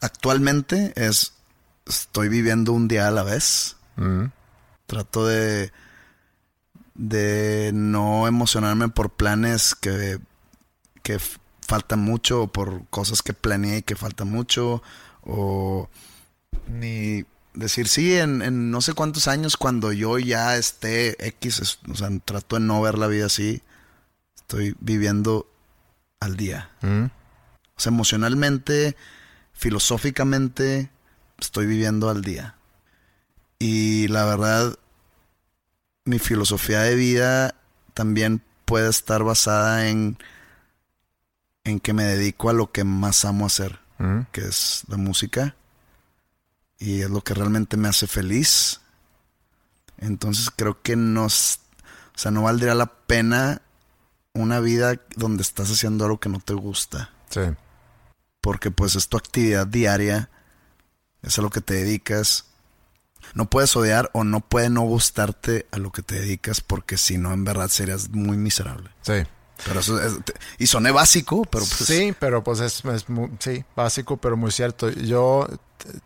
Speaker 2: actualmente es estoy viviendo un día a la vez.
Speaker 1: Mm,
Speaker 2: Trato de de no emocionarme por planes que que faltan mucho o por cosas que planeé y que faltan mucho o ni decir sí en, en no sé cuántos años cuando yo ya esté X, es- o sea, trato de no ver la vida así. Estoy viviendo al día.
Speaker 1: mm,
Speaker 2: O sea, emocionalmente, filosóficamente, estoy viviendo al día. Y la verdad, mi filosofía de vida también puede estar basada en, en que me dedico a lo que más amo hacer,
Speaker 1: mm.
Speaker 2: que es la música. Y es lo que realmente me hace feliz. Entonces creo que nos, o sea, no valdría la pena una vida donde estás haciendo algo que no te gusta
Speaker 1: Sí,
Speaker 2: porque pues es tu actividad diaria, es a lo que te dedicas. No puedes odiar o no puede no gustarte a lo que te dedicas porque si no en verdad serías muy miserable.
Speaker 1: sí.
Speaker 2: Pero eso es, y soné básico, pero pues
Speaker 1: sí, pero pues es, es mu- sí, básico, pero muy cierto. Yo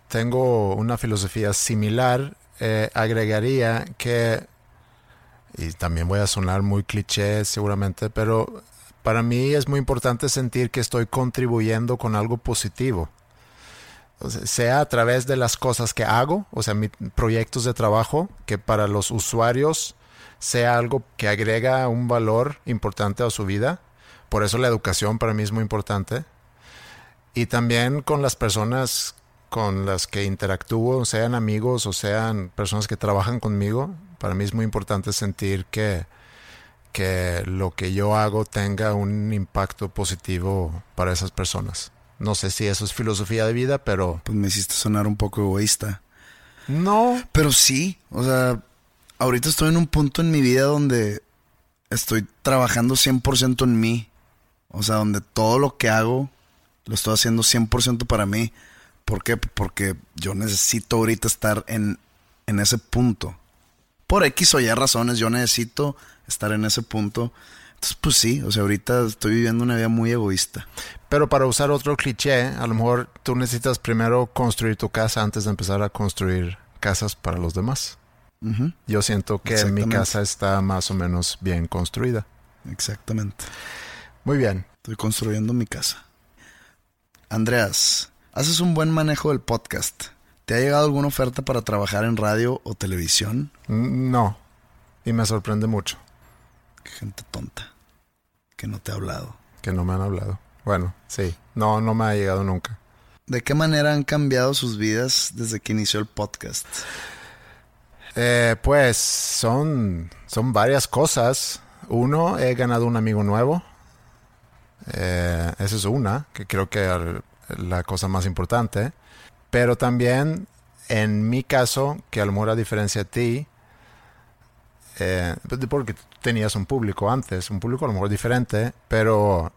Speaker 1: tengo una filosofía similar. eh, agregaría que, y también voy a sonar muy cliché seguramente, pero para mí es muy importante sentir que estoy contribuyendo con algo positivo. Sea a través de las cosas que hago, o sea, mis proyectos de trabajo, que para los usuarios sea algo que agrega un valor importante a su vida. Por eso la educación para mí es muy importante. Y también con las personas con las que interactúo, sean amigos o sean personas que trabajan conmigo, para mí es muy importante sentir que, que lo que yo hago tenga un impacto positivo para esas personas. No sé si eso es filosofía de vida, pero
Speaker 2: pues me hiciste sonar un poco egoísta.
Speaker 1: no.
Speaker 2: Pero sí, o sea, ahorita estoy en un punto en mi vida donde estoy trabajando 100% en mí. O sea, donde todo lo que hago lo estoy haciendo 100% para mí. ¿Por qué? Porque yo necesito ahorita estar en, en ese punto. Por X o Y razones, yo necesito estar en ese punto. Pues sí, o sea, ahorita estoy viviendo una vida muy egoísta.
Speaker 1: Pero para usar otro cliché, a lo mejor tú necesitas primero construir tu casa antes de empezar a construir casas para los demás. Yo siento que mi casa está más o menos bien construida.
Speaker 2: Exactamente.
Speaker 1: Muy bien.
Speaker 2: Estoy construyendo mi casa. Andreas, haces un buen manejo del podcast. ¿Te ha llegado alguna oferta para trabajar en radio o televisión?
Speaker 1: Mm, No. Y me sorprende mucho
Speaker 2: Qué gente tonta que no te ha hablado.
Speaker 1: que no me han hablado. Bueno, sí. No, no me ha llegado nunca.
Speaker 2: ¿De qué manera han cambiado sus vidas desde que inició el podcast?
Speaker 1: Eh, pues son, son varias cosas. Uno, he ganado un amigo nuevo. Eh, esa es una, que creo que es la cosa más importante. Pero también, en mi caso, que a lo mejor a diferencia de ti, eh, porque tú tenías un público antes, un público a lo mejor diferente, pero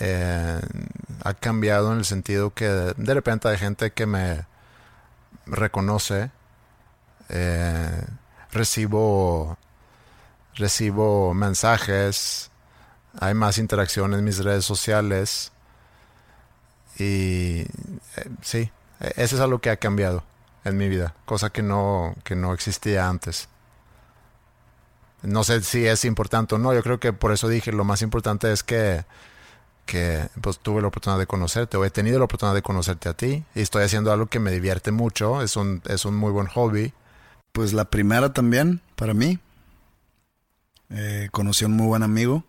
Speaker 1: eh, ha cambiado en el sentido que de repente hay gente que me reconoce eh, recibo recibo mensajes hay más interacción en mis redes sociales y eh, sí e- eso es algo que ha cambiado en mi vida cosa que no que no existía antes no sé si es importante o no yo creo que por eso dije lo más importante es que que pues tuve la oportunidad de conocerte o he tenido la oportunidad de conocerte a ti y estoy haciendo algo que me divierte mucho es un es un muy buen hobby
Speaker 2: Pues la primera también, para mí. Eh, conocí a un muy buen amigo.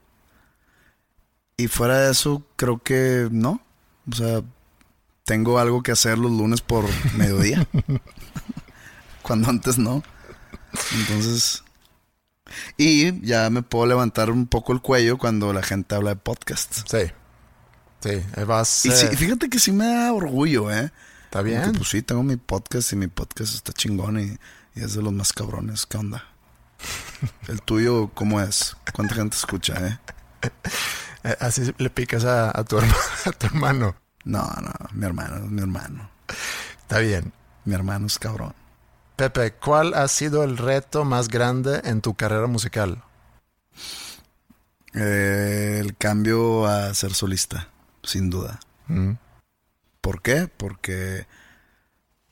Speaker 2: Y fuera de eso, creo que no. O sea, tengo algo que hacer los lunes por mediodía. Cuando antes no. Entonces. Y ya me puedo levantar un poco el cuello cuando la gente habla de podcast.
Speaker 1: Sí. Sí, vas.
Speaker 2: Y sí, fíjate que sí me da orgullo, ¿eh?
Speaker 1: Está
Speaker 2: Como que,
Speaker 1: bien.
Speaker 2: pues sí, tengo mi podcast y mi podcast está chingón y, y es de los más cabrones. ¿Qué onda? ¿El tuyo cómo es? ¿Cuánta gente escucha, eh?
Speaker 1: Eh, Así le picas a, a tu herma- a tu hermano.
Speaker 2: No, no, mi hermano, mi hermano.
Speaker 1: Está bien.
Speaker 2: Mi hermano es cabrón.
Speaker 1: Pepe, ¿cuál ha sido el reto más grande en tu carrera musical?
Speaker 2: Eh, el cambio a ser solista, sin duda.
Speaker 1: Mm.
Speaker 2: ¿Por qué? Porque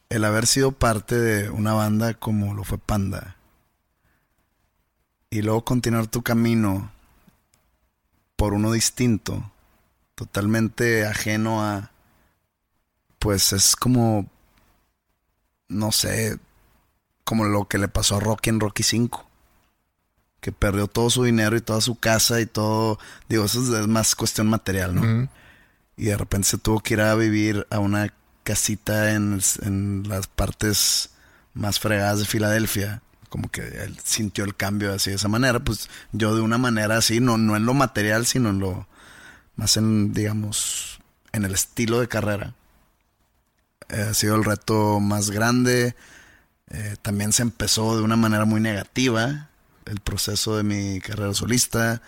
Speaker 2: el haber sido parte de una banda como lo fue Panda y luego continuar tu camino por uno distinto, totalmente ajeno a, pues es como, no sé, como lo que le pasó a Rocky en Rocky 5. Que perdió todo su dinero y toda su casa y todo. Digo, eso es- más cuestión material, ¿no? Y de repente se tuvo que ir a vivir a una casita en, en las partes más fregadas de Filadelfia. Como que él sintió el cambio así de esa manera. Pues yo de una manera así, no, no en lo material, sino en lo más en, digamos, en el estilo de carrera. Eh, ha sido el reto más grande. Eh, también se empezó de una manera muy negativa el proceso de mi carrera solista.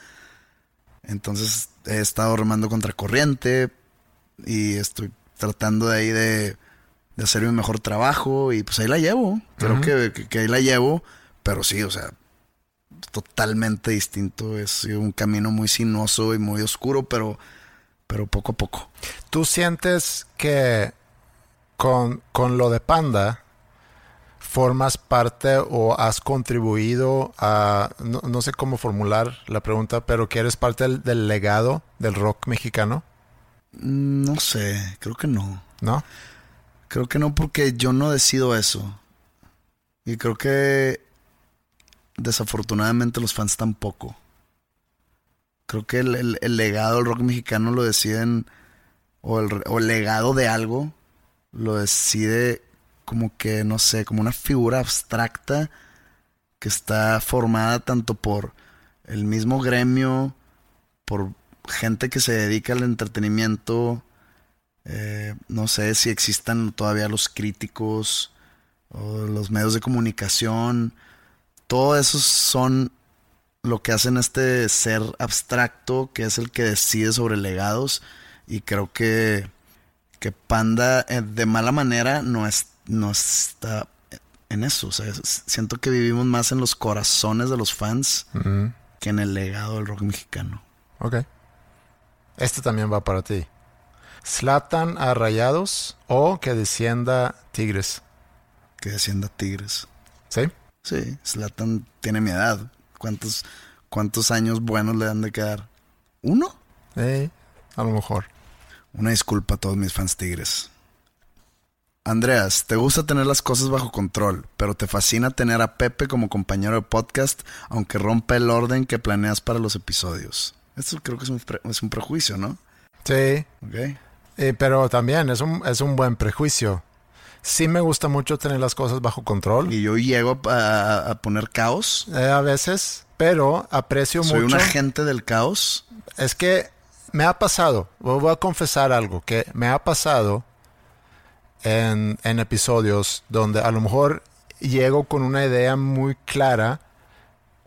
Speaker 2: Entonces he estado remando contra corriente y estoy tratando de ahí de, de hacer mi mejor trabajo y pues ahí la llevo. Creo que, que- que ahí la llevo, pero sí, o sea, totalmente distinto. Es un camino muy sinuoso y muy oscuro, pero, pero poco a poco.
Speaker 1: ¿Tú sientes que con, con lo de Panda formas parte o has contribuido a, no, no sé cómo formular la pregunta, pero que eres parte del, del legado del rock mexicano?
Speaker 2: No sé, creo que no.
Speaker 1: ¿No?
Speaker 2: Creo que no porque yo no decido eso. Y creo que desafortunadamente los fans tampoco. Creo que el, el- el legado del rock mexicano lo deciden, o el, o el legado de algo, lo decide como que, no sé, como una figura abstracta que está formada tanto por el mismo gremio, por gente que se dedica al entretenimiento, eh, no sé si existan todavía los críticos o los medios de comunicación. Todo eso son lo que hacen este ser abstracto que es el que decide sobre legados. Y creo que, que Panda eh, de mala manera no, es, no está en eso. O sea, siento que vivimos más en los corazones de los fans que en el legado del rock mexicano.
Speaker 1: ok. Este también va para ti. Slatan a Rayados o que descienda Tigres.
Speaker 2: Que descienda Tigres.
Speaker 1: ¿Sí?
Speaker 2: Sí, Zlatan tiene mi edad. ¿Cuántos, ¿Cuántos años buenos le han de quedar? ¿Uno?
Speaker 1: Eh, a lo mejor.
Speaker 2: Una disculpa a todos mis fans tigres. Andreas, te gusta tener las cosas bajo control, pero te fascina tener a Pepe como compañero de podcast, aunque rompe el orden que planeas para los episodios. Esto creo que es un, pre- es un prejuicio, ¿no?
Speaker 1: Sí,
Speaker 2: ¿Ok?
Speaker 1: Eh, pero también es un, es un buen prejuicio. Sí me gusta mucho tener las cosas bajo control.
Speaker 2: Y yo llego a, poner caos.
Speaker 1: eh, a veces, pero aprecio
Speaker 2: Soy un
Speaker 1: mucho.
Speaker 2: agente del caos.
Speaker 1: Es que me ha pasado, voy a confesar algo, que me ha pasado en, episodios donde a lo mejor llego con una idea muy clara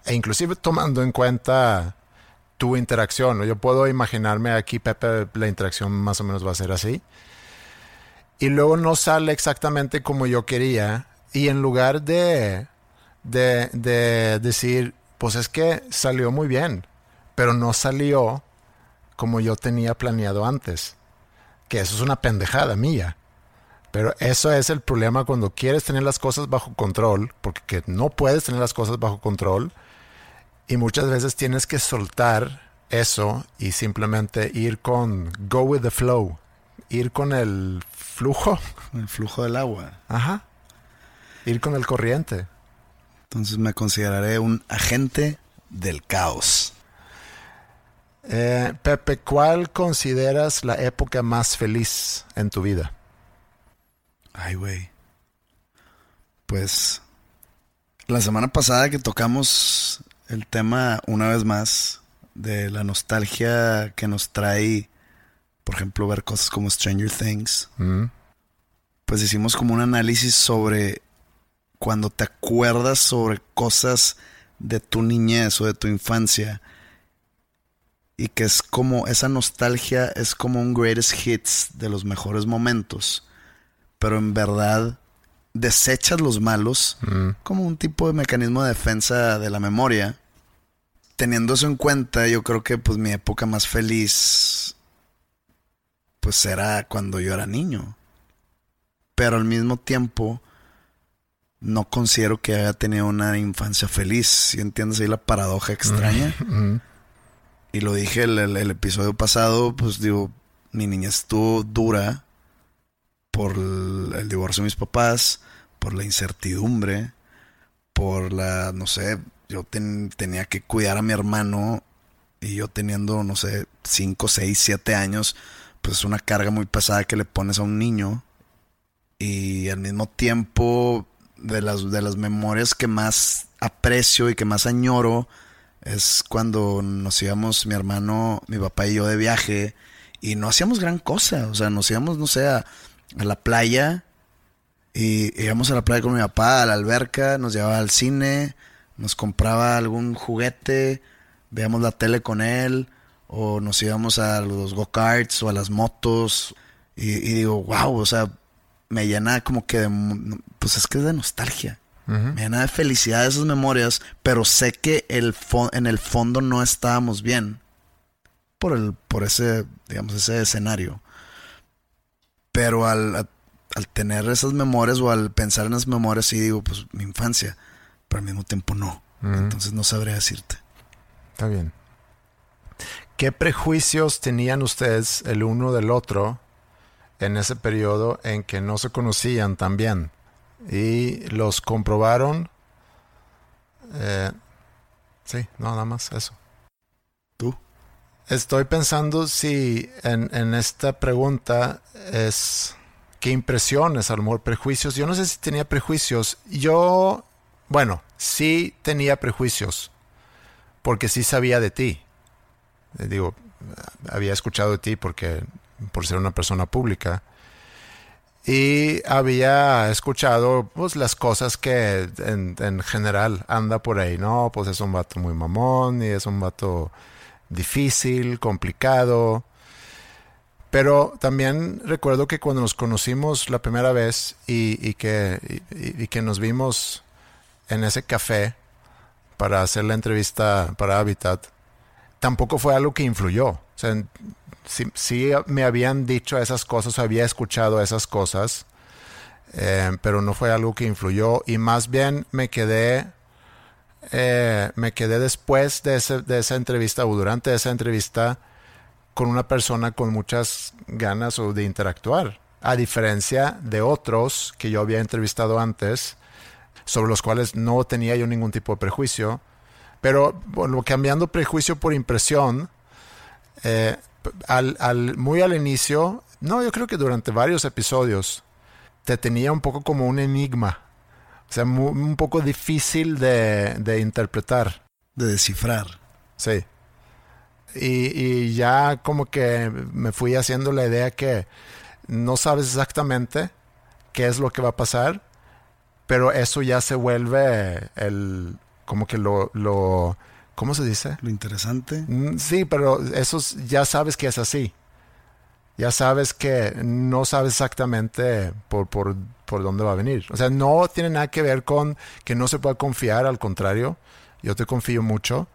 Speaker 1: e inclusive tomando en cuenta tu interacción. Yo puedo imaginarme aquí, Pepe, la interacción más o menos va a ser así. Y luego no sale exactamente como yo quería. Y en lugar de, de, de decir, pues es que salió muy bien, pero no salió como yo tenía planeado antes. Que eso es una pendejada mía. Pero eso es el problema cuando quieres tener las cosas bajo control, porque que no puedes tener las cosas bajo control y muchas veces tienes que soltar eso y simplemente ir con go with the flow, ir con el flujo,
Speaker 2: El flujo del agua.
Speaker 1: ajá, ir con el corriente.
Speaker 2: Entonces me consideraré un agente del caos.
Speaker 1: Eh, Pepe, ¿cuál consideras la época más feliz en tu vida?
Speaker 2: Ay, güey. Pues la semana pasada que tocamos el tema una vez más de la nostalgia que nos trae, por ejemplo, ver cosas como Stranger Things,
Speaker 1: Mm.
Speaker 2: pues hicimos como un análisis sobre cuando te acuerdas sobre cosas de tu niñez o de tu infancia y que es como esa nostalgia es como un greatest hits de los mejores momentos, pero en verdad desechas los malos
Speaker 1: Mm.
Speaker 2: como un tipo de mecanismo de defensa de la memoria. Teniendo eso en cuenta, yo creo que pues mi época más feliz pues era cuando yo era niño. Pero al mismo tiempo no considero que haya tenido una infancia feliz. Si entiendes ahí la paradoja extraña?
Speaker 1: Mm.
Speaker 2: Y lo dije el, el- el episodio pasado, pues digo, mi niñez estuvo dura por el, divorcio de mis papás, por la incertidumbre, por la, no sé, yo ten- tenía que cuidar a mi hermano y yo teniendo, no sé, 5, 6, 7 años, pues es una carga muy pesada que le pones a un niño. Y al mismo tiempo, de las, de las memorias que más aprecio y que más añoro, es cuando nos íbamos mi hermano, mi papá y yo de viaje y no hacíamos gran cosa. O sea, nos íbamos, no sé, a, a la playa y íbamos a la playa con mi papá, a la alberca, nos llevaba al cine, nos compraba algún juguete, veíamos la tele con él o nos íbamos a los go-karts o a las motos y, y digo, wow, o sea, me llena como que de, pues es que es de nostalgia. Me llena de felicidad esas memorias, pero sé que el en el fondo no estábamos bien por el por ese, digamos, ese escenario. Pero al, a- al tener esas memorias o al pensar en esas memorias, sí digo, pues mi infancia, pero al mismo tiempo no. Entonces no sabría decirte.
Speaker 1: Está bien. ¿Qué prejuicios tenían ustedes el uno del otro en ese periodo en que no se conocían tan bien? Y los comprobaron. Eh, sí, no, nada más eso. Estoy pensando si en, en esta pregunta es qué impresiones, a lo mejor prejuicios. Yo no sé si tenía prejuicios. Yo, bueno, sí tenía prejuicios, porque sí sabía de ti. Eh, Digo, había escuchado de ti porque por ser una persona pública. Y había escuchado pues las cosas que en, en general anda por ahí, ¿no? Pues es un vato muy mamón y es un vato difícil, complicado. Pero también recuerdo que cuando nos conocimos la primera vez y, que, nos vimos en ese café para hacer la entrevista para Habitat, tampoco fue algo que influyó. O sí me habían dicho esas cosas, había escuchado esas cosas, eh, pero no fue algo que influyó y más bien me quedé, eh, me quedé después de, esa entrevista o durante esa entrevista con una persona con muchas ganas de interactuar, a diferencia de otros que yo había entrevistado antes, sobre los cuales no tenía yo ningún tipo de prejuicio, pero cambiando prejuicio por impresión, eh, al- muy al inicio, no, yo creo que durante varios episodios, te tenía un poco como un enigma, o sea, mu- un poco difícil de, de interpretar.
Speaker 2: De descifrar.
Speaker 1: Sí. Y, y ya como que me fui haciendo la idea que no sabes exactamente qué es lo que va a pasar, pero eso ya se vuelve el, como que lo, lo ¿cómo se dice?
Speaker 2: Lo interesante.
Speaker 1: Mm, Sí, pero eso es- ya sabes que es así. Ya sabes que no sabes exactamente por, por, por dónde va a venir. O sea, no tiene nada que ver con que no se pueda confiar, al contrario, yo te confío mucho,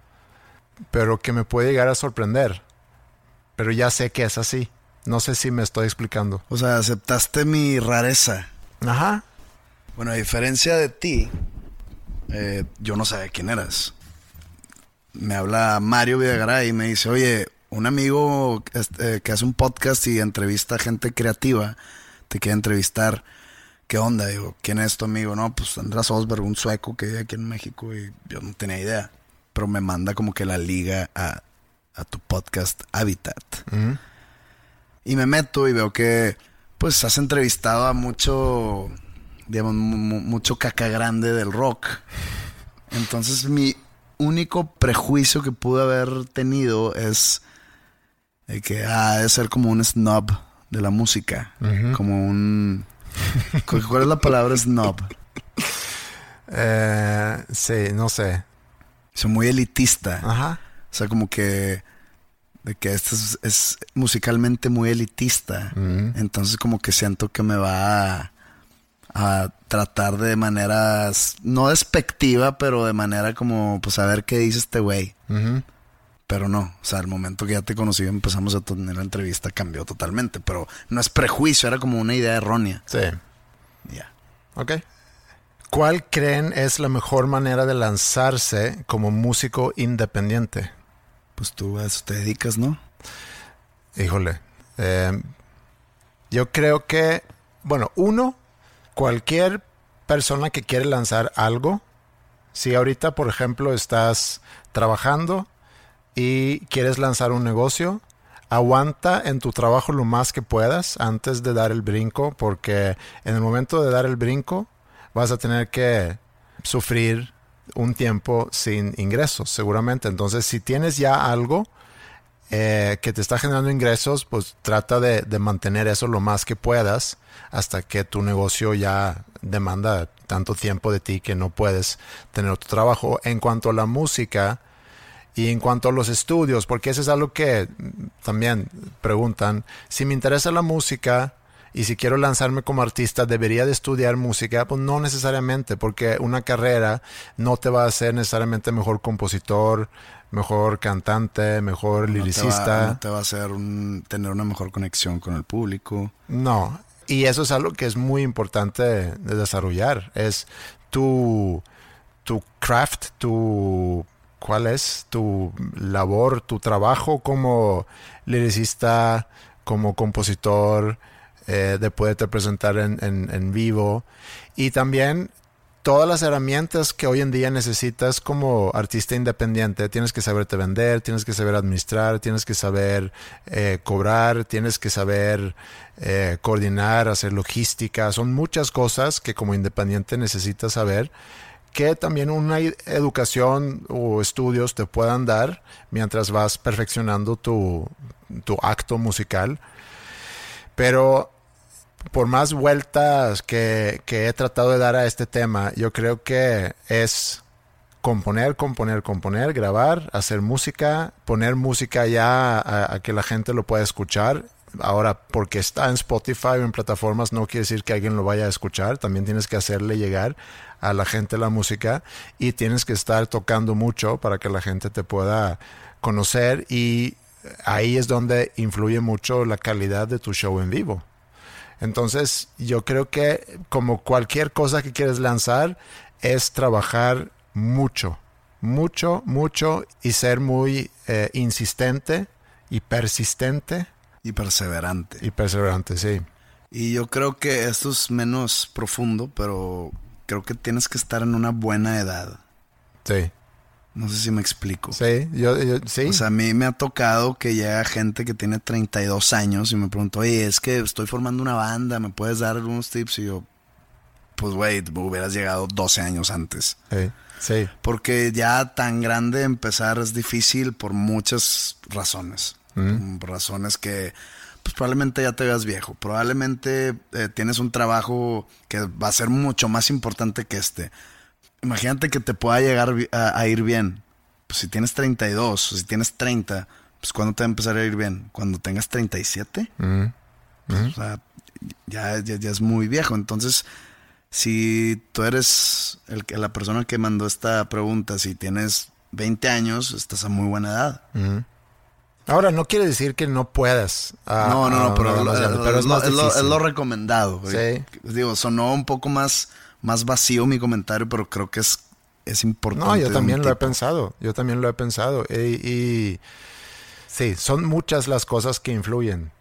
Speaker 1: pero que me puede llegar a sorprender. Pero ya sé que es así. No sé si me estoy explicando.
Speaker 2: O sea, aceptaste mi rareza.
Speaker 1: Ajá.
Speaker 2: Bueno, a diferencia de ti, eh, yo no sabía quién eras. Me habla Mario Videgaray y me dice, oye, un amigo este, que hace un podcast y entrevista a gente creativa, te quiere entrevistar. ¿Qué onda? Digo, ¿quién es tu amigo? No, pues András Osberg, un sueco que vive aquí en México y yo no tenía idea. Pero me manda como que la liga a a tu podcast Habitat. Y me meto y veo que pues has entrevistado a mucho, digamos, mucho caca grande del rock. Entonces mi único prejuicio que pude haber tenido es que ha de ser como un snob de la música. Como un... ¿Cuál es la palabra snob?
Speaker 1: Eh, sí, no sé.
Speaker 2: Es muy elitista.
Speaker 1: Ajá.
Speaker 2: O sea, como que de que esto es, musicalmente muy elitista. Entonces como que siento que me va a, tratar de maneras, no despectiva, pero de manera como, pues a ver qué dice este güey. Pero no, o sea, el momento que ya te conocí empezamos a tener la entrevista cambió totalmente, pero no es prejuicio, era como una idea errónea.
Speaker 1: Sí.
Speaker 2: Ya.
Speaker 1: Ok. ¿Cuál creen es la mejor manera de lanzarse como músico independiente?
Speaker 2: Pues tú a eso te dedicas, ¿no?
Speaker 1: Híjole. Em, yo creo que, bueno, uno, cualquier persona que quiere lanzar algo, si ahorita, por ejemplo, estás trabajando y quieres lanzar un negocio, aguanta en tu trabajo lo más que puedas antes de dar el brinco, porque en el momento de dar el brinco vas a tener que sufrir un tiempo sin ingresos, seguramente. Entonces, si tienes ya algo eh, que te está generando ingresos, pues trata de, mantener eso lo más que puedas hasta que tu negocio ya demanda tanto tiempo de ti que no puedes tener otro trabajo. En cuanto a la música y en cuanto a los estudios, porque eso es algo que también preguntan, si me interesa la música, y si quiero lanzarme como artista, debería de estudiar música, pues no necesariamente, porque una carrera no te va a hacer necesariamente mejor compositor, mejor cantante, mejor liricista.
Speaker 2: no te va a hacer tener una mejor conexión con el público.
Speaker 1: No, y eso es algo que es muy importante de desarrollar, es tu, tu craft, tu cuál es tu labor, tu trabajo como liricista, como compositor, eh, de poderte presentar en, en, vivo y también todas las herramientas que hoy en día necesitas como artista independiente. Tienes que saberte vender, tienes que saber administrar, tienes que saber eh, cobrar, tienes que saber eh, coordinar, hacer logística. Son muchas cosas que como independiente necesitas saber que también una educación o estudios te puedan dar mientras vas perfeccionando tu, tu acto musical. Pero por más vueltas que, he tratado de dar a este tema, yo creo que es componer, componer, componer, grabar, hacer música, poner música ya a, que la gente lo pueda escuchar. Ahora, porque está en Spotify o en plataformas, no quiere decir que alguien lo vaya a escuchar. También tienes que hacerle llegar a la gente la música y tienes que estar tocando mucho para que la gente te pueda conocer y ahí es donde influye mucho la calidad de tu show en vivo. Entonces, yo creo que como cualquier cosa que quieres lanzar, es trabajar mucho, mucho, mucho y ser muy eh, insistente y persistente.
Speaker 2: Y perseverante.
Speaker 1: Y perseverante, sí.
Speaker 2: Y yo creo que esto es menos profundo, pero creo que tienes que estar en una buena edad.
Speaker 1: Sí.
Speaker 2: No sé si me explico.
Speaker 1: Sí, yo, sí.
Speaker 2: O sea, a mí me ha tocado que llega gente que tiene 32 años y me pregunta, oye, es que estoy formando una banda, ¿me puedes dar algunos tips? Y yo, pues, güey, hubieras llegado 12 años antes.
Speaker 1: Sí, sí.
Speaker 2: Porque ya tan grande empezar es difícil por muchas razones. Por razones que, pues, probablemente ya te veas viejo. Probablemente eh, tienes un trabajo que va a ser mucho más importante que este imagínate que te pueda llegar a, ir bien. Pues si tienes 32 o si tienes 30, pues ¿cuándo te va a empezar a ir bien? ¿Cuando tengas 37? Pues, o sea, ya, ya, es muy viejo. Entonces, si tú eres el, la persona que mandó esta pregunta, si tienes 20 años, estás a muy buena edad.
Speaker 1: Ahora, no quiere decir que no puedas.
Speaker 2: Ah, no, no, no, pero, es, lo, recomendado. Sí. Digo, sonó un poco más más vacío mi comentario, pero creo que es, es importante.
Speaker 1: No, yo también lo he pensado, yo también lo he pensado. Y, sí, son muchas las cosas que influyen.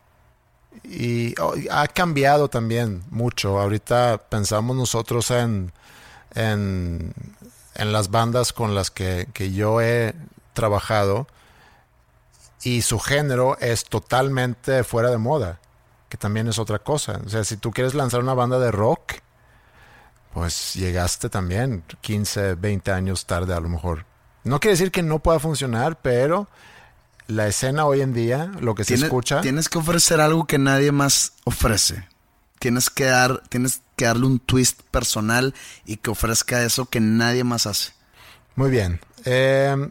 Speaker 1: Y oh, ha cambiado también mucho. Ahorita pensamos nosotros en, en, en las bandas con las que, que yo he trabajado y su género es totalmente fuera de moda, que también es otra cosa. O sea, si tú quieres lanzar una banda de rock, pues llegaste también 15, 20 años tarde a lo mejor. No quiere decir que no pueda funcionar, pero la escena hoy en día, lo que se escucha...
Speaker 2: Tienes que ofrecer algo que nadie más ofrece. Tienes que, dar, tienes que darle un twist personal y que ofrezca eso que nadie más hace.
Speaker 1: Muy bien. Eh,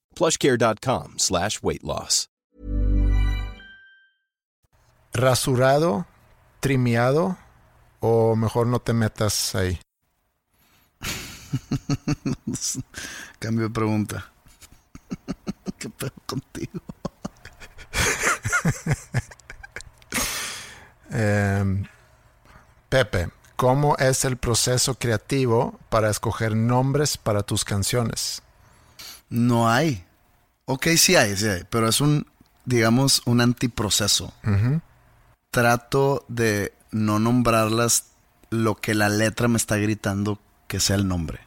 Speaker 3: plushcare.com slash weight loss.
Speaker 1: rasurado, trimeado, o mejor no te metas ahí.
Speaker 2: Cambio de pregunta. ¿Qué pedo contigo?
Speaker 1: Eh, Pepe, ¿cómo es el proceso creativo para escoger nombres para tus canciones?
Speaker 2: No hay. Ok, sí hay, sí hay, pero es un, digamos, un antiproceso. Trato de no nombrarlas lo que la letra me está gritando que sea el nombre.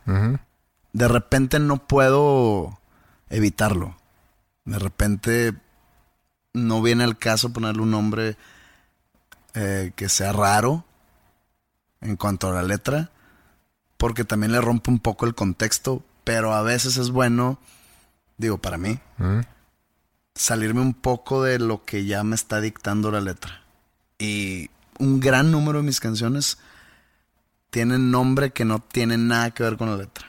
Speaker 2: De repente no puedo evitarlo. De repente no viene el caso ponerle un nombre eh, que sea raro en cuanto a la letra, porque también le rompe un poco el contexto, pero a veces es bueno, digo, para mí, salirme un poco de lo que ya me está dictando la letra. Y un gran número de mis canciones tienen nombre que no tiene nada que ver con la letra.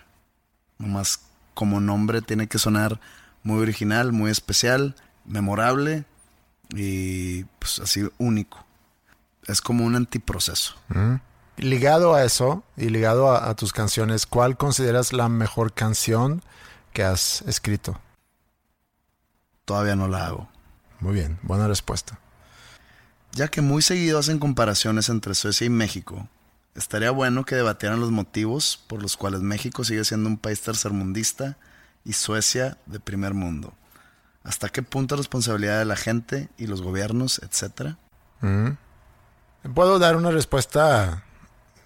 Speaker 2: Nomás como nombre tiene que sonar muy original, muy especial, memorable y pues así único. Es como un antiproceso.
Speaker 1: Ligado a eso y ligado a, a tus canciones, ¿cuál consideras la mejor canción que has escrito?
Speaker 2: Todavía no la hago.
Speaker 1: Muy bien, buena respuesta.
Speaker 2: Ya que muy seguido hacen comparaciones entre Suecia y México, estaría bueno que debatieran los motivos por los cuales México sigue siendo un país tercermundista y Suecia de primer mundo. ¿Hasta qué punto responsabilidad de la gente y los gobiernos, etcétera?
Speaker 1: Puedo dar una respuesta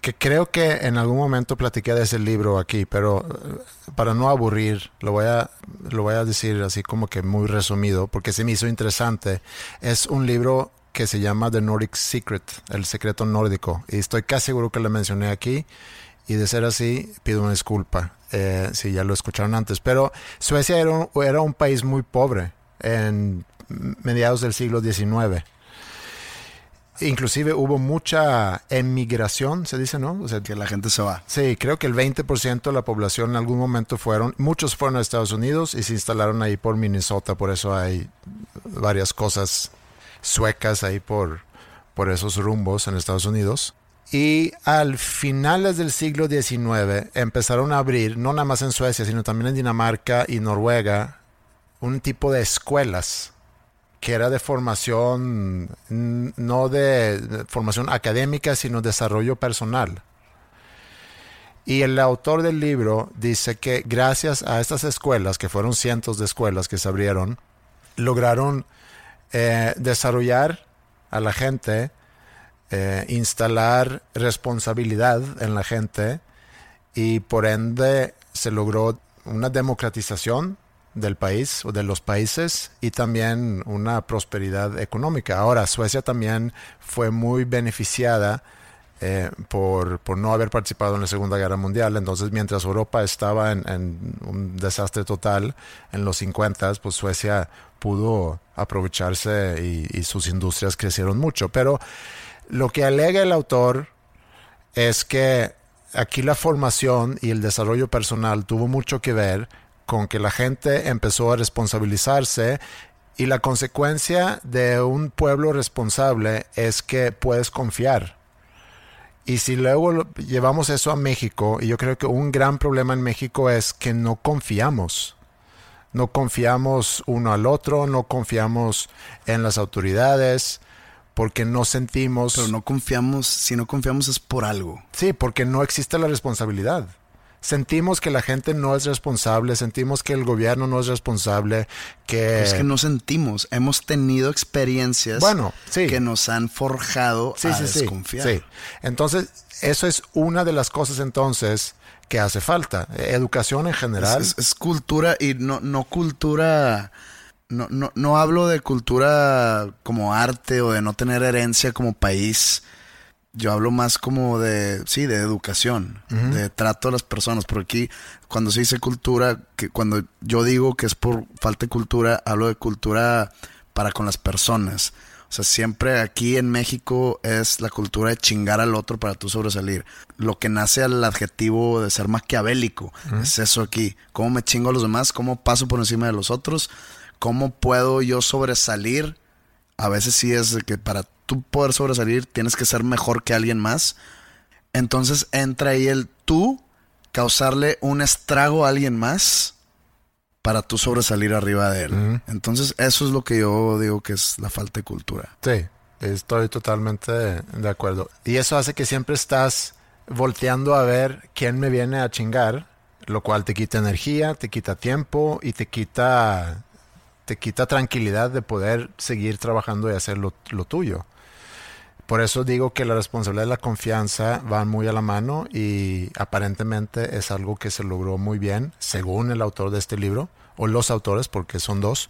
Speaker 1: que creo que en algún momento platiqué de ese libro aquí, pero eh, para no aburrir, lo voy a, lo voy a decir así como que muy resumido, porque se me hizo interesante. Es un libro que se llama The Nordic Secret, el secreto nórdico, y estoy casi seguro que lo mencioné aquí, y de ser así, pido una disculpa eh, si ya lo escucharon antes, pero Suecia era un, era un país muy pobre en mediados del siglo XIX. Inclusive hubo mucha emigración, se dice, ¿no? O sea,
Speaker 2: Que la gente se va.
Speaker 1: Sí, creo que el 20% de la población en algún momento fueron, muchos fueron a Estados Unidos y se instalaron ahí por Minnesota, por eso hay varias cosas suecas ahí por, por esos rumbos en Estados Unidos. Y al finales del siglo XIX empezaron a abrir, no nada más en Suecia, sino también en Dinamarca y Noruega, un tipo de escuelas que era de formación, n- no de formación académica, sino desarrollo personal. Y el autor del libro dice que gracias a estas escuelas, que fueron cientos de escuelas que se abrieron, lograron eh, desarrollar a la gente, eh, instalar responsabilidad en la gente y por ende se logró una democratización del país o de los países y también una prosperidad económica. Ahora, Suecia también fue muy beneficiada eh, por, por, no haber participado en la Segunda Guerra Mundial. Entonces, mientras Europa estaba en, un desastre total en los 50, pues Suecia pudo aprovecharse y, y, sus industrias crecieron mucho. Pero lo que alega el autor es que aquí la formación y el desarrollo personal tuvo mucho que ver con que la gente empezó a responsabilizarse y la consecuencia de un pueblo responsable es que puedes confiar. Y si luego llevamos eso a México, y yo creo que un gran problema en México es que no confiamos. No confiamos uno al otro, no confiamos en las autoridades, porque no sentimos...
Speaker 2: Pero no confiamos, si no confiamos es por algo.
Speaker 1: Sí, porque no existe la responsabilidad sentimos que la gente no es responsable, sentimos que el gobierno no es responsable, que...
Speaker 2: Es que no sentimos, hemos tenido experiencias
Speaker 1: bueno, sí.
Speaker 2: que nos han forjado
Speaker 1: sí,
Speaker 2: a
Speaker 1: sí,
Speaker 2: desconfiar.
Speaker 1: Sí. Entonces, eso es una de las cosas entonces que hace falta. Educación en general.
Speaker 2: Es, es, es cultura y no, no cultura... No, no, no hablo de cultura como arte o de no tener herencia como país yo hablo más como de, sí, de educación, de trato a las personas. Porque aquí, cuando se dice cultura, que cuando yo digo que es por falta de cultura, hablo de cultura para con las personas. O sea, siempre aquí en México es la cultura de chingar al otro para tú sobresalir. Lo que nace al adjetivo de ser maquiavélico. Es eso aquí. ¿Cómo me chingo a los demás? ¿Cómo paso por encima de los otros? ¿Cómo puedo yo sobresalir? A veces sí es que para tú poder sobresalir tienes que ser mejor que alguien más. Entonces entra ahí el tú causarle un estrago a alguien más para tú sobresalir arriba de él. Entonces eso es lo que yo digo que es la falta de cultura.
Speaker 1: Sí, estoy totalmente de acuerdo. Y eso hace que siempre estás volteando a ver quién me viene a chingar, lo cual te quita energía, te quita tiempo y te quita te quita tranquilidad de poder seguir trabajando y hacer lo, lo tuyo. Por eso digo que la responsabilidad y la confianza van muy a la mano y aparentemente es algo que se logró muy bien, según el autor de este libro, o los autores, porque son dos.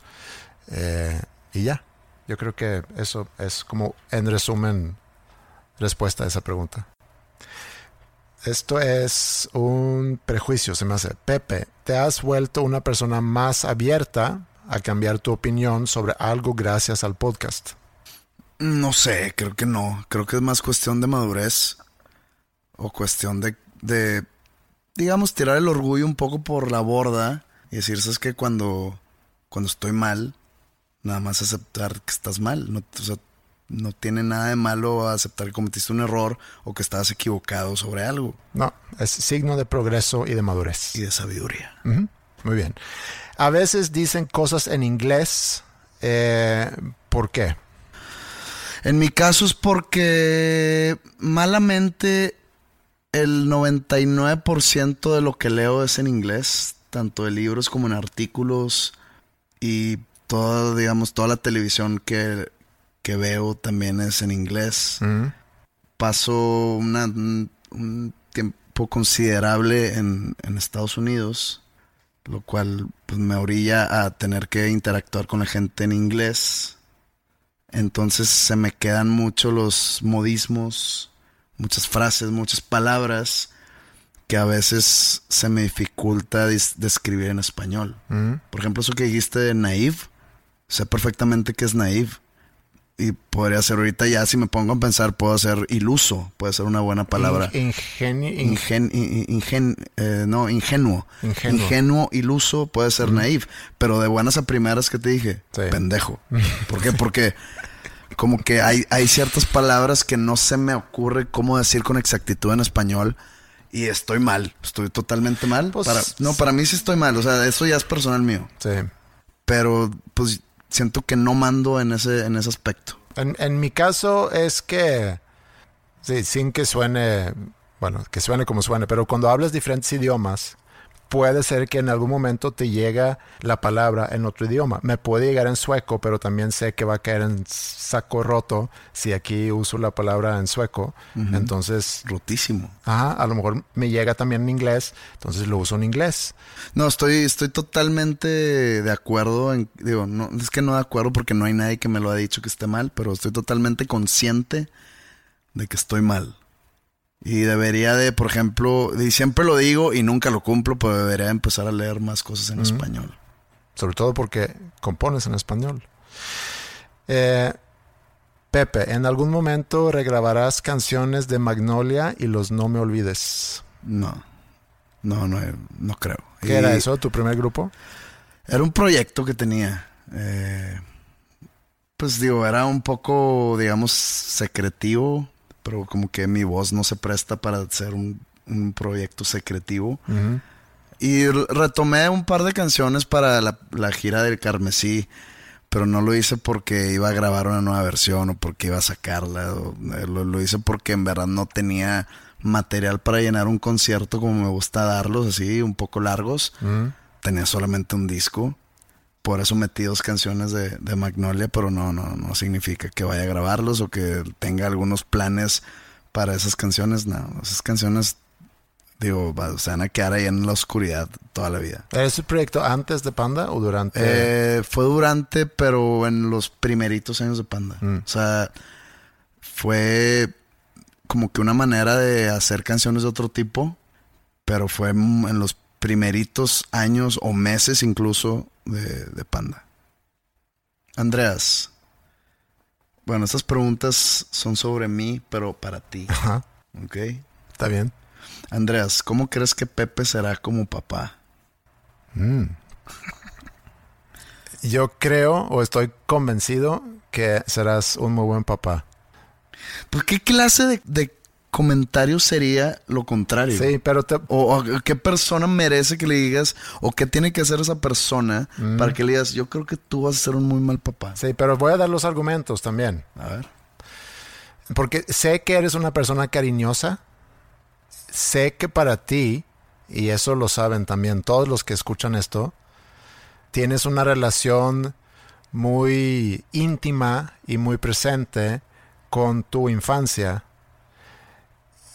Speaker 1: Eh, y ya, yo creo que eso es como, en resumen, respuesta a esa pregunta. Esto es un prejuicio, se me hace. Pepe, ¿te has vuelto una persona más abierta a cambiar tu opinión sobre algo gracias al podcast?
Speaker 2: No sé, creo que no. Creo que es más cuestión de madurez o cuestión de, de digamos, tirar el orgullo un poco por la borda y decir, ¿sabes que Cuando, cuando estoy mal, nada más aceptar que estás mal. No, o sea, no tiene nada de malo aceptar que cometiste un error o que estabas equivocado sobre algo.
Speaker 1: No, es signo de progreso y de madurez.
Speaker 2: Y de sabiduría.
Speaker 1: Uh -huh. Muy bien. A veces dicen cosas en inglés. Eh, ¿Por qué?
Speaker 2: En mi caso es porque malamente el 99% de lo que leo es en inglés, tanto de libros como en artículos y toda, digamos, toda la televisión que, que veo también es en inglés. Mm. Paso una, un tiempo considerable en, en, Estados Unidos, lo cual pues, me orilla a tener que interactuar con la gente en inglés. Entonces se me quedan mucho los modismos, muchas frases, muchas palabras que a veces se me dificulta describir en español. Mm. Por ejemplo, eso que dijiste de naive, sé perfectamente que es naive. Y podría ser ahorita ya, si me pongo a pensar, puedo ser iluso, puede ser una buena palabra.
Speaker 1: Ingenio.
Speaker 2: Ingen, ingen, eh, no, ingenuo. ingenuo. Ingenuo, iluso, puede ser mm. naive. Pero de buenas a primeras que te dije, sí. pendejo. ¿Por qué? Porque como que hay, hay ciertas palabras que no se me ocurre cómo decir con exactitud en español. Y estoy mal, estoy totalmente mal.
Speaker 1: Pues,
Speaker 2: para, no, para mí sí estoy mal, o sea, eso ya es personal mío.
Speaker 1: Sí.
Speaker 2: Pero pues siento que no mando en ese, en ese aspecto.
Speaker 1: En, en mi caso es que, sí, sin que suene, bueno, que suene como suene, pero cuando hablas diferentes idiomas, puede ser que en algún momento te llega la palabra en otro idioma. Me puede llegar en sueco, pero también sé que va a caer en saco roto si aquí uso la palabra en sueco. Uh -huh. Entonces...
Speaker 2: Rotísimo.
Speaker 1: Ajá, a lo mejor me llega también en inglés, entonces lo uso en inglés.
Speaker 2: No, estoy, estoy totalmente de acuerdo. En, digo, no, es que no de acuerdo porque no hay nadie que me lo ha dicho que esté mal, pero estoy totalmente consciente de que estoy mal. Y debería de, por ejemplo, y siempre lo digo y nunca lo cumplo, pero debería empezar a leer más cosas en español.
Speaker 1: Sobre todo porque compones en español. Eh, Pepe, ¿en algún momento regrabarás canciones de Magnolia y los No Me Olvides?
Speaker 2: No, no, no, no creo.
Speaker 1: ¿Qué era eso, tu primer grupo?
Speaker 2: Era un proyecto que tenía. Eh, pues digo, era un poco, digamos, secretivo, pero como que mi voz no se presta para hacer un, un proyecto secretivo. Y retomé un par de canciones para la, la gira del Carmesí pero no lo hice porque iba a grabar una nueva versión o porque iba a sacarla. Eh, lo, hice porque en verdad no tenía material para llenar un concierto como me gusta darlos, así, un poco largos. Tenía solamente un disco. Por eso metí dos canciones de, de, Magnolia, pero no, no, no significa que vaya a grabarlos o que tenga algunos planes para esas canciones. No, esas canciones Digo, se van a quedar ahí en la oscuridad toda la vida.
Speaker 1: ¿Es el proyecto antes de Panda o durante?
Speaker 2: Eh, fue durante, pero en los primeritos años de Panda. Mm. O sea, fue como que una manera de hacer canciones de otro tipo, pero fue en los primeritos años o meses incluso de, de Panda. Andreas, bueno, estas preguntas son sobre mí, pero para ti.
Speaker 1: Ajá.
Speaker 2: ¿Ok?
Speaker 1: Está bien.
Speaker 2: Andreas, ¿cómo crees que Pepe será como papá?
Speaker 1: Mm. Yo creo o estoy convencido que serás un muy buen papá.
Speaker 2: ¿Por qué clase de, comentario sería lo contrario?
Speaker 1: Sí, pero
Speaker 2: o, qué persona merece que le digas o qué tiene que hacer esa persona mm. para que le digas, yo creo que tú vas a ser un muy mal papá.
Speaker 1: Sí, pero voy a dar los argumentos también.
Speaker 2: A ver.
Speaker 1: Porque sé que eres una persona cariñosa sé que para ti, y eso lo saben también todos los que escuchan esto, tienes una relación muy íntima y muy presente con tu infancia.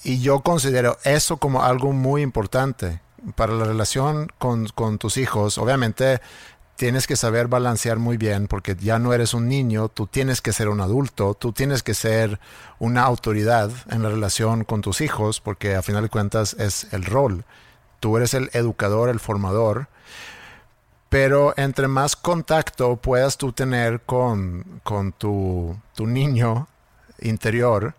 Speaker 1: Y yo considero eso como algo muy importante para la relación con, con tus hijos. Obviamente tienes que saber balancear muy bien porque ya no eres un niño, tú tienes que ser un adulto, tú tienes que ser una autoridad en la relación con tus hijos porque a final de cuentas es el rol. Tú eres el educador, el formador, pero entre más contacto puedas tú tener con, con tu, tu niño interior,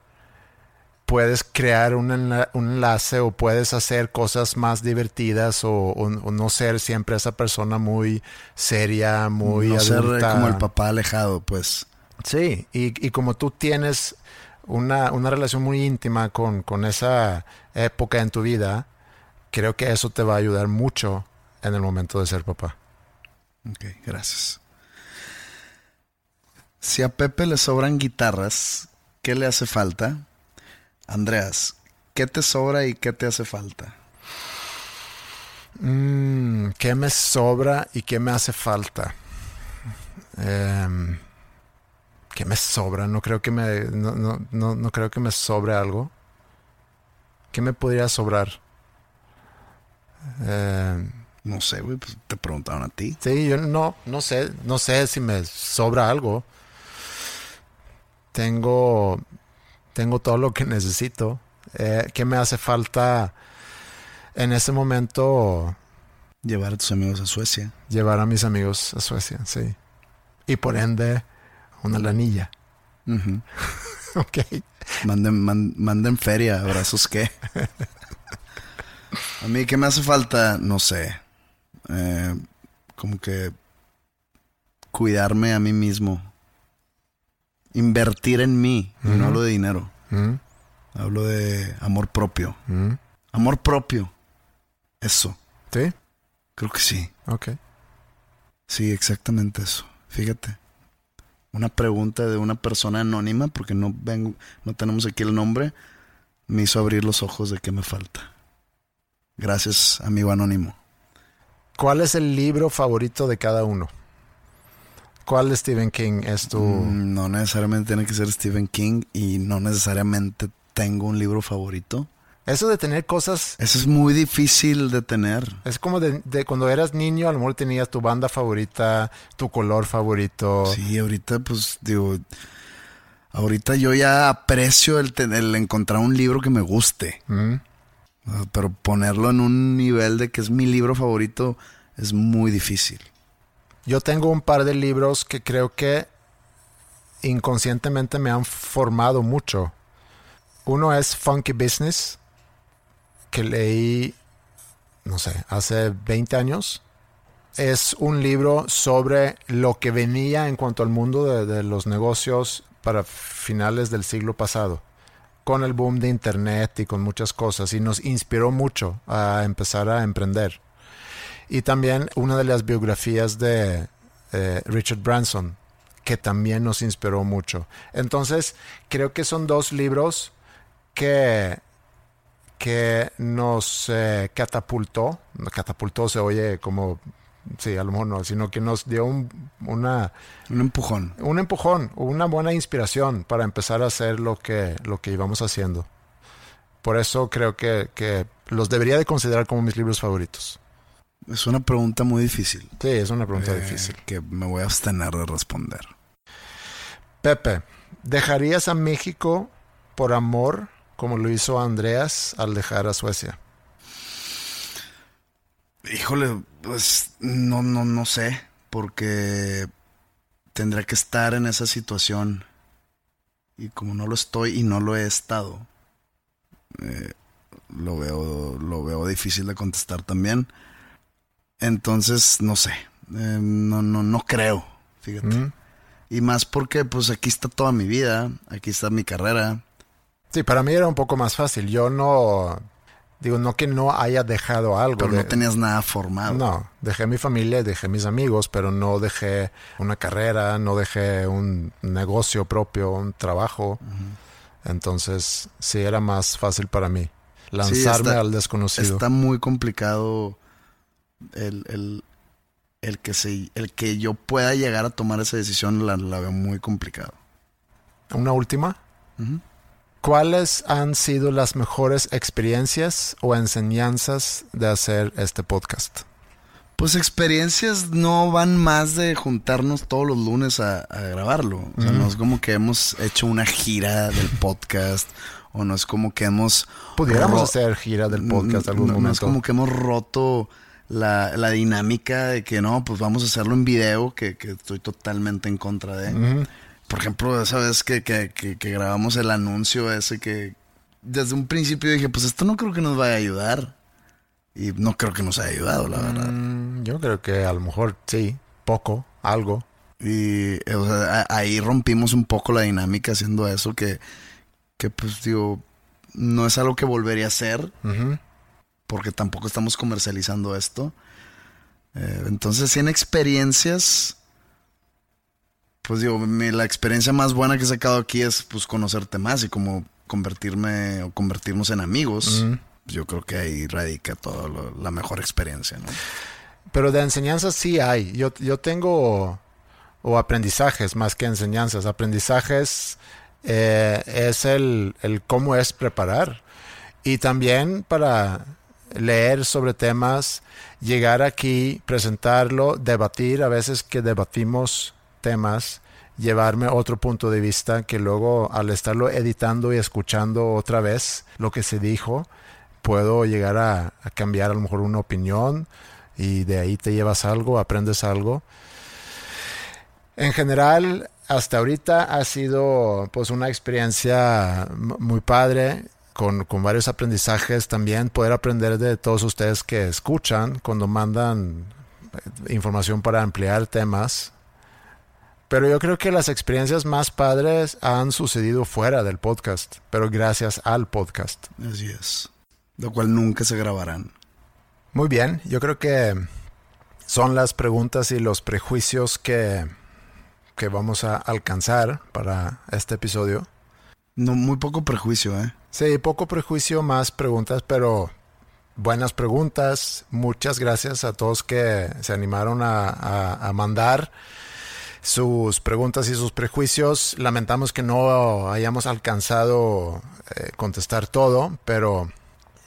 Speaker 1: puedes crear un, enlace o puedes hacer cosas más divertidas o, no ser siempre esa persona muy seria, muy no ser
Speaker 2: como el papá alejado, pues.
Speaker 1: Sí, y, como tú tienes una, relación muy íntima con, con, esa época en tu vida, creo que eso te va a ayudar mucho en el momento de ser papá.
Speaker 2: Ok, gracias. Si a Pepe le sobran guitarras, ¿qué le hace falta? Andreas, ¿qué te sobra y qué te hace falta?
Speaker 1: Mm, ¿Qué me sobra y qué me hace falta? Em, ¿Qué me sobra? No creo que me, no, creo que me sobre algo. ¿Qué me podría sobrar?
Speaker 2: Em, no sé, güey, pues te preguntaron a ti.
Speaker 1: Sí, yo no, no sé, no sé si me sobra algo. Tengo, tengo todo lo que necesito. Eh, ¿Qué me hace falta en ese momento?
Speaker 2: Llevar a tus amigos a Suecia.
Speaker 1: Llevar a mis amigos a Suecia, sí. Y por ende, una lanilla. ok.
Speaker 2: Manden, manden feria, abrazos qué. a mí, ¿qué me hace falta? No sé. Eh, como que cuidarme a mí mismo invertir en mí. No hablo de dinero. Hablo de amor propio. Amor propio. Eso.
Speaker 1: ¿Sí?
Speaker 2: Creo que sí.
Speaker 1: Ok.
Speaker 2: Sí, exactamente eso. Fíjate. Una pregunta de una persona anónima, porque no vengo, no tenemos aquí el nombre, me hizo abrir los ojos de qué me falta. Gracias, amigo anónimo.
Speaker 1: ¿Cuál es el libro favorito de cada uno? ¿Cuál Stephen King es tu...?
Speaker 2: Mm, no necesariamente tiene que ser Stephen King y no necesariamente tengo un libro favorito.
Speaker 1: Eso de tener cosas...
Speaker 2: Eso es muy difícil de tener.
Speaker 1: Es como de, cuando eras niño, a lo mejor tenías tu banda favorita, tu color favorito.
Speaker 2: Sí, ahorita pues digo... Ahorita yo ya aprecio el, el encontrar un libro que me guste.
Speaker 1: Mm.
Speaker 2: Ah, Pero ponerlo en un nivel de que es mi libro favorito es muy difícil.
Speaker 1: Yo tengo un par de libros que creo que inconscientemente me han formado mucho. Uno es Funky Business, que leí, no sé, hace 20 años. Es un libro sobre lo que venía en cuanto al mundo de, de los negocios para finales del siglo pasado, con el boom de Internet y con muchas cosas, y nos inspiró mucho a empezar a emprender. Y también una de las biografías de eh, Richard Branson, que también nos inspiró mucho. Entonces, creo que son dos libros que, que nos eh, catapultó. Catapultó se oye como, sí, a lo mejor no, sino que nos dio un, una,
Speaker 2: Un empujón.
Speaker 1: un empujón, una buena inspiración para empezar a hacer lo que, lo que íbamos haciendo. Por eso creo que, que los debería de considerar como mis libros favoritos.
Speaker 2: Es una pregunta muy difícil.
Speaker 1: Sí, es una pregunta
Speaker 2: eh,
Speaker 1: difícil.
Speaker 2: Que me voy a abstener de responder.
Speaker 1: Pepe, ¿dejarías a México por amor como lo hizo Andreas al dejar a Suecia?
Speaker 2: Híjole, pues no, no, no sé. Porque tendría que estar en esa situación. Y como no lo estoy y no lo he estado, eh, lo veo, lo veo difícil de contestar también. Entonces, no sé. Eh, no, no, no creo. Fíjate.
Speaker 1: ¿Mm?
Speaker 2: Y más porque, pues aquí está toda mi vida. Aquí está mi carrera.
Speaker 1: Sí, para mí era un poco más fácil. Yo no, digo, no que no haya dejado algo.
Speaker 2: Pero
Speaker 1: de-
Speaker 2: no tenías nada formado.
Speaker 1: No, dejé mi familia, dejé mis amigos, pero no dejé una carrera, no dejé un negocio propio, un trabajo. Entonces, sí, era más fácil para mí lanzarme
Speaker 2: está-
Speaker 1: al desconocido.
Speaker 2: Está muy complicado el, el, el que se, el que yo pueda llegar a tomar esa decisión la, la veo muy complicado.
Speaker 1: Una última. ¿Cuáles han sido las mejores experiencias o enseñanzas de hacer este podcast?
Speaker 2: Pues experiencias no van más de juntarnos todos los lunes a, a grabarlo. O sea, no es como que hemos hecho una gira del podcast o no es como que hemos...
Speaker 1: Pudiéramos hacer gira del podcast algún
Speaker 2: no,
Speaker 1: momento.
Speaker 2: No es como que hemos roto la, la dinámica de que no, pues vamos a hacerlo en video, que, que estoy totalmente en contra de. Por ejemplo, esa vez que, que, que, grabamos el anuncio ese que desde un principio dije, pues esto no creo que nos vaya a ayudar. Y no creo que nos haya ayudado, la verdad.
Speaker 1: Mm, yo creo que a lo mejor sí, poco, algo.
Speaker 2: Y o sea, a- ahí rompimos un poco la dinámica haciendo eso que, que pues digo, no es algo que volvería a hacer.
Speaker 1: Ujú.
Speaker 2: Porque tampoco estamos comercializando esto. Eh, entonces, si en experiencias, pues digo, mi- la experiencia más buena que he sacado aquí es pues conocerte más y como convertirme o convertirnos en amigos. Yo creo que ahí radica toda la mejor experiencia, ¿no?
Speaker 1: Pero de enseñanzas sí hay. Yo, yo tengo, o aprendizajes más que enseñanzas. Aprendizajes eh, es el, el cómo es preparar. Y también para leer sobre temas, llegar aquí, presentarlo, debatir, a veces que debatimos temas, llevarme otro punto de vista que luego al estarlo editando y escuchando otra vez lo que se dijo, puedo llegar a, cambiar a lo mejor una opinión y de ahí te llevas algo, aprendes algo. En general, hasta ahorita ha sido pues una experiencia muy padre, con, con varios aprendizajes también, poder aprender de todos ustedes que escuchan cuando mandan eh, información para ampliar temas. Pero yo creo que las experiencias más padres han sucedido fuera del podcast, pero gracias al podcast.
Speaker 2: Así es. Lo cual nunca se grabarán.
Speaker 1: Muy bien, yo creo que son las preguntas y los prejuicios que, que vamos a alcanzar para este episodio.
Speaker 2: No, muy poco prejuicio, ¿eh?
Speaker 1: Sí, poco prejuicio, más preguntas, pero buenas preguntas. Muchas gracias a todos que se animaron a, mandar sus preguntas y sus prejuicios. Lamentamos que no hayamos alcanzado eh, contestar todo, pero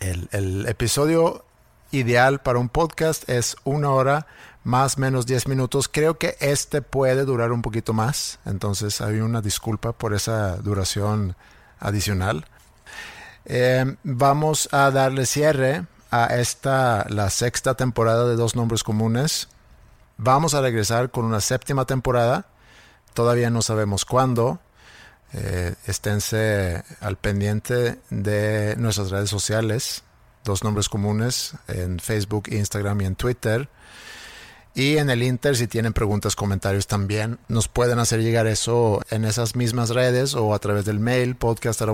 Speaker 1: el, el episodio ideal para un podcast es una hora más menos 10 minutos. Creo que este puede durar un poquito más, entonces hay una disculpa por esa duración adicional. Eh, vamos a darle cierre a esta, la sexta temporada de Dos Nombres Comunes. Vamos a regresar con una séptima temporada. Todavía no sabemos cuándo. Eh, esténse al pendiente de nuestras redes sociales, Dos Nombres Comunes, en Facebook, Instagram y en Twitter. Y en el Inter, si tienen preguntas, comentarios también, nos pueden hacer llegar eso en esas mismas redes o a través del mail podcast.com.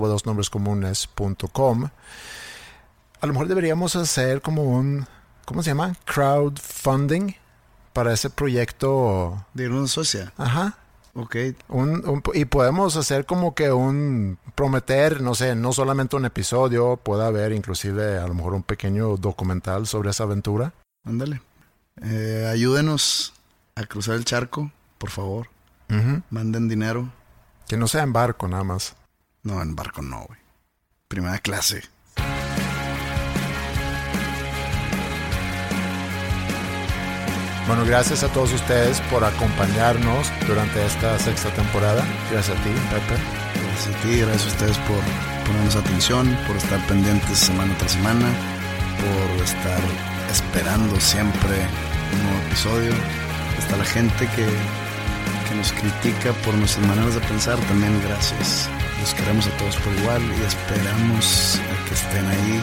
Speaker 1: A lo mejor deberíamos hacer como un, ¿cómo se llama? Crowdfunding para ese proyecto.
Speaker 2: De una socia.
Speaker 1: Ajá.
Speaker 2: Ok.
Speaker 1: Un, un- y podemos hacer como que un prometer, no sé, no solamente un episodio, puede haber inclusive a lo mejor un pequeño documental sobre esa aventura.
Speaker 2: Ándale. Eh, ayúdenos a cruzar el charco, por favor.
Speaker 1: Ujú.
Speaker 2: Manden dinero.
Speaker 1: Que no sea en barco nada más.
Speaker 2: No, en barco no, güey. Primera clase.
Speaker 1: Bueno, gracias a todos ustedes por acompañarnos durante esta sexta temporada. Gracias a ti, Pepe.
Speaker 2: Gracias a ti, gracias a ustedes por ponernos atención, por estar pendientes semana tras semana, por estar esperando siempre un nuevo episodio. Hasta la gente que, que nos critica por nuestras maneras de pensar, también gracias. Los queremos a todos por igual y esperamos a que estén ahí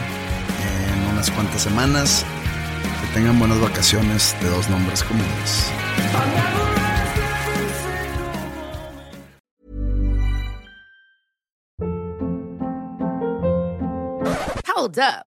Speaker 2: en unas cuantas semanas. Que tengan buenas vacaciones de dos nombres comunes.
Speaker 4: Hold up.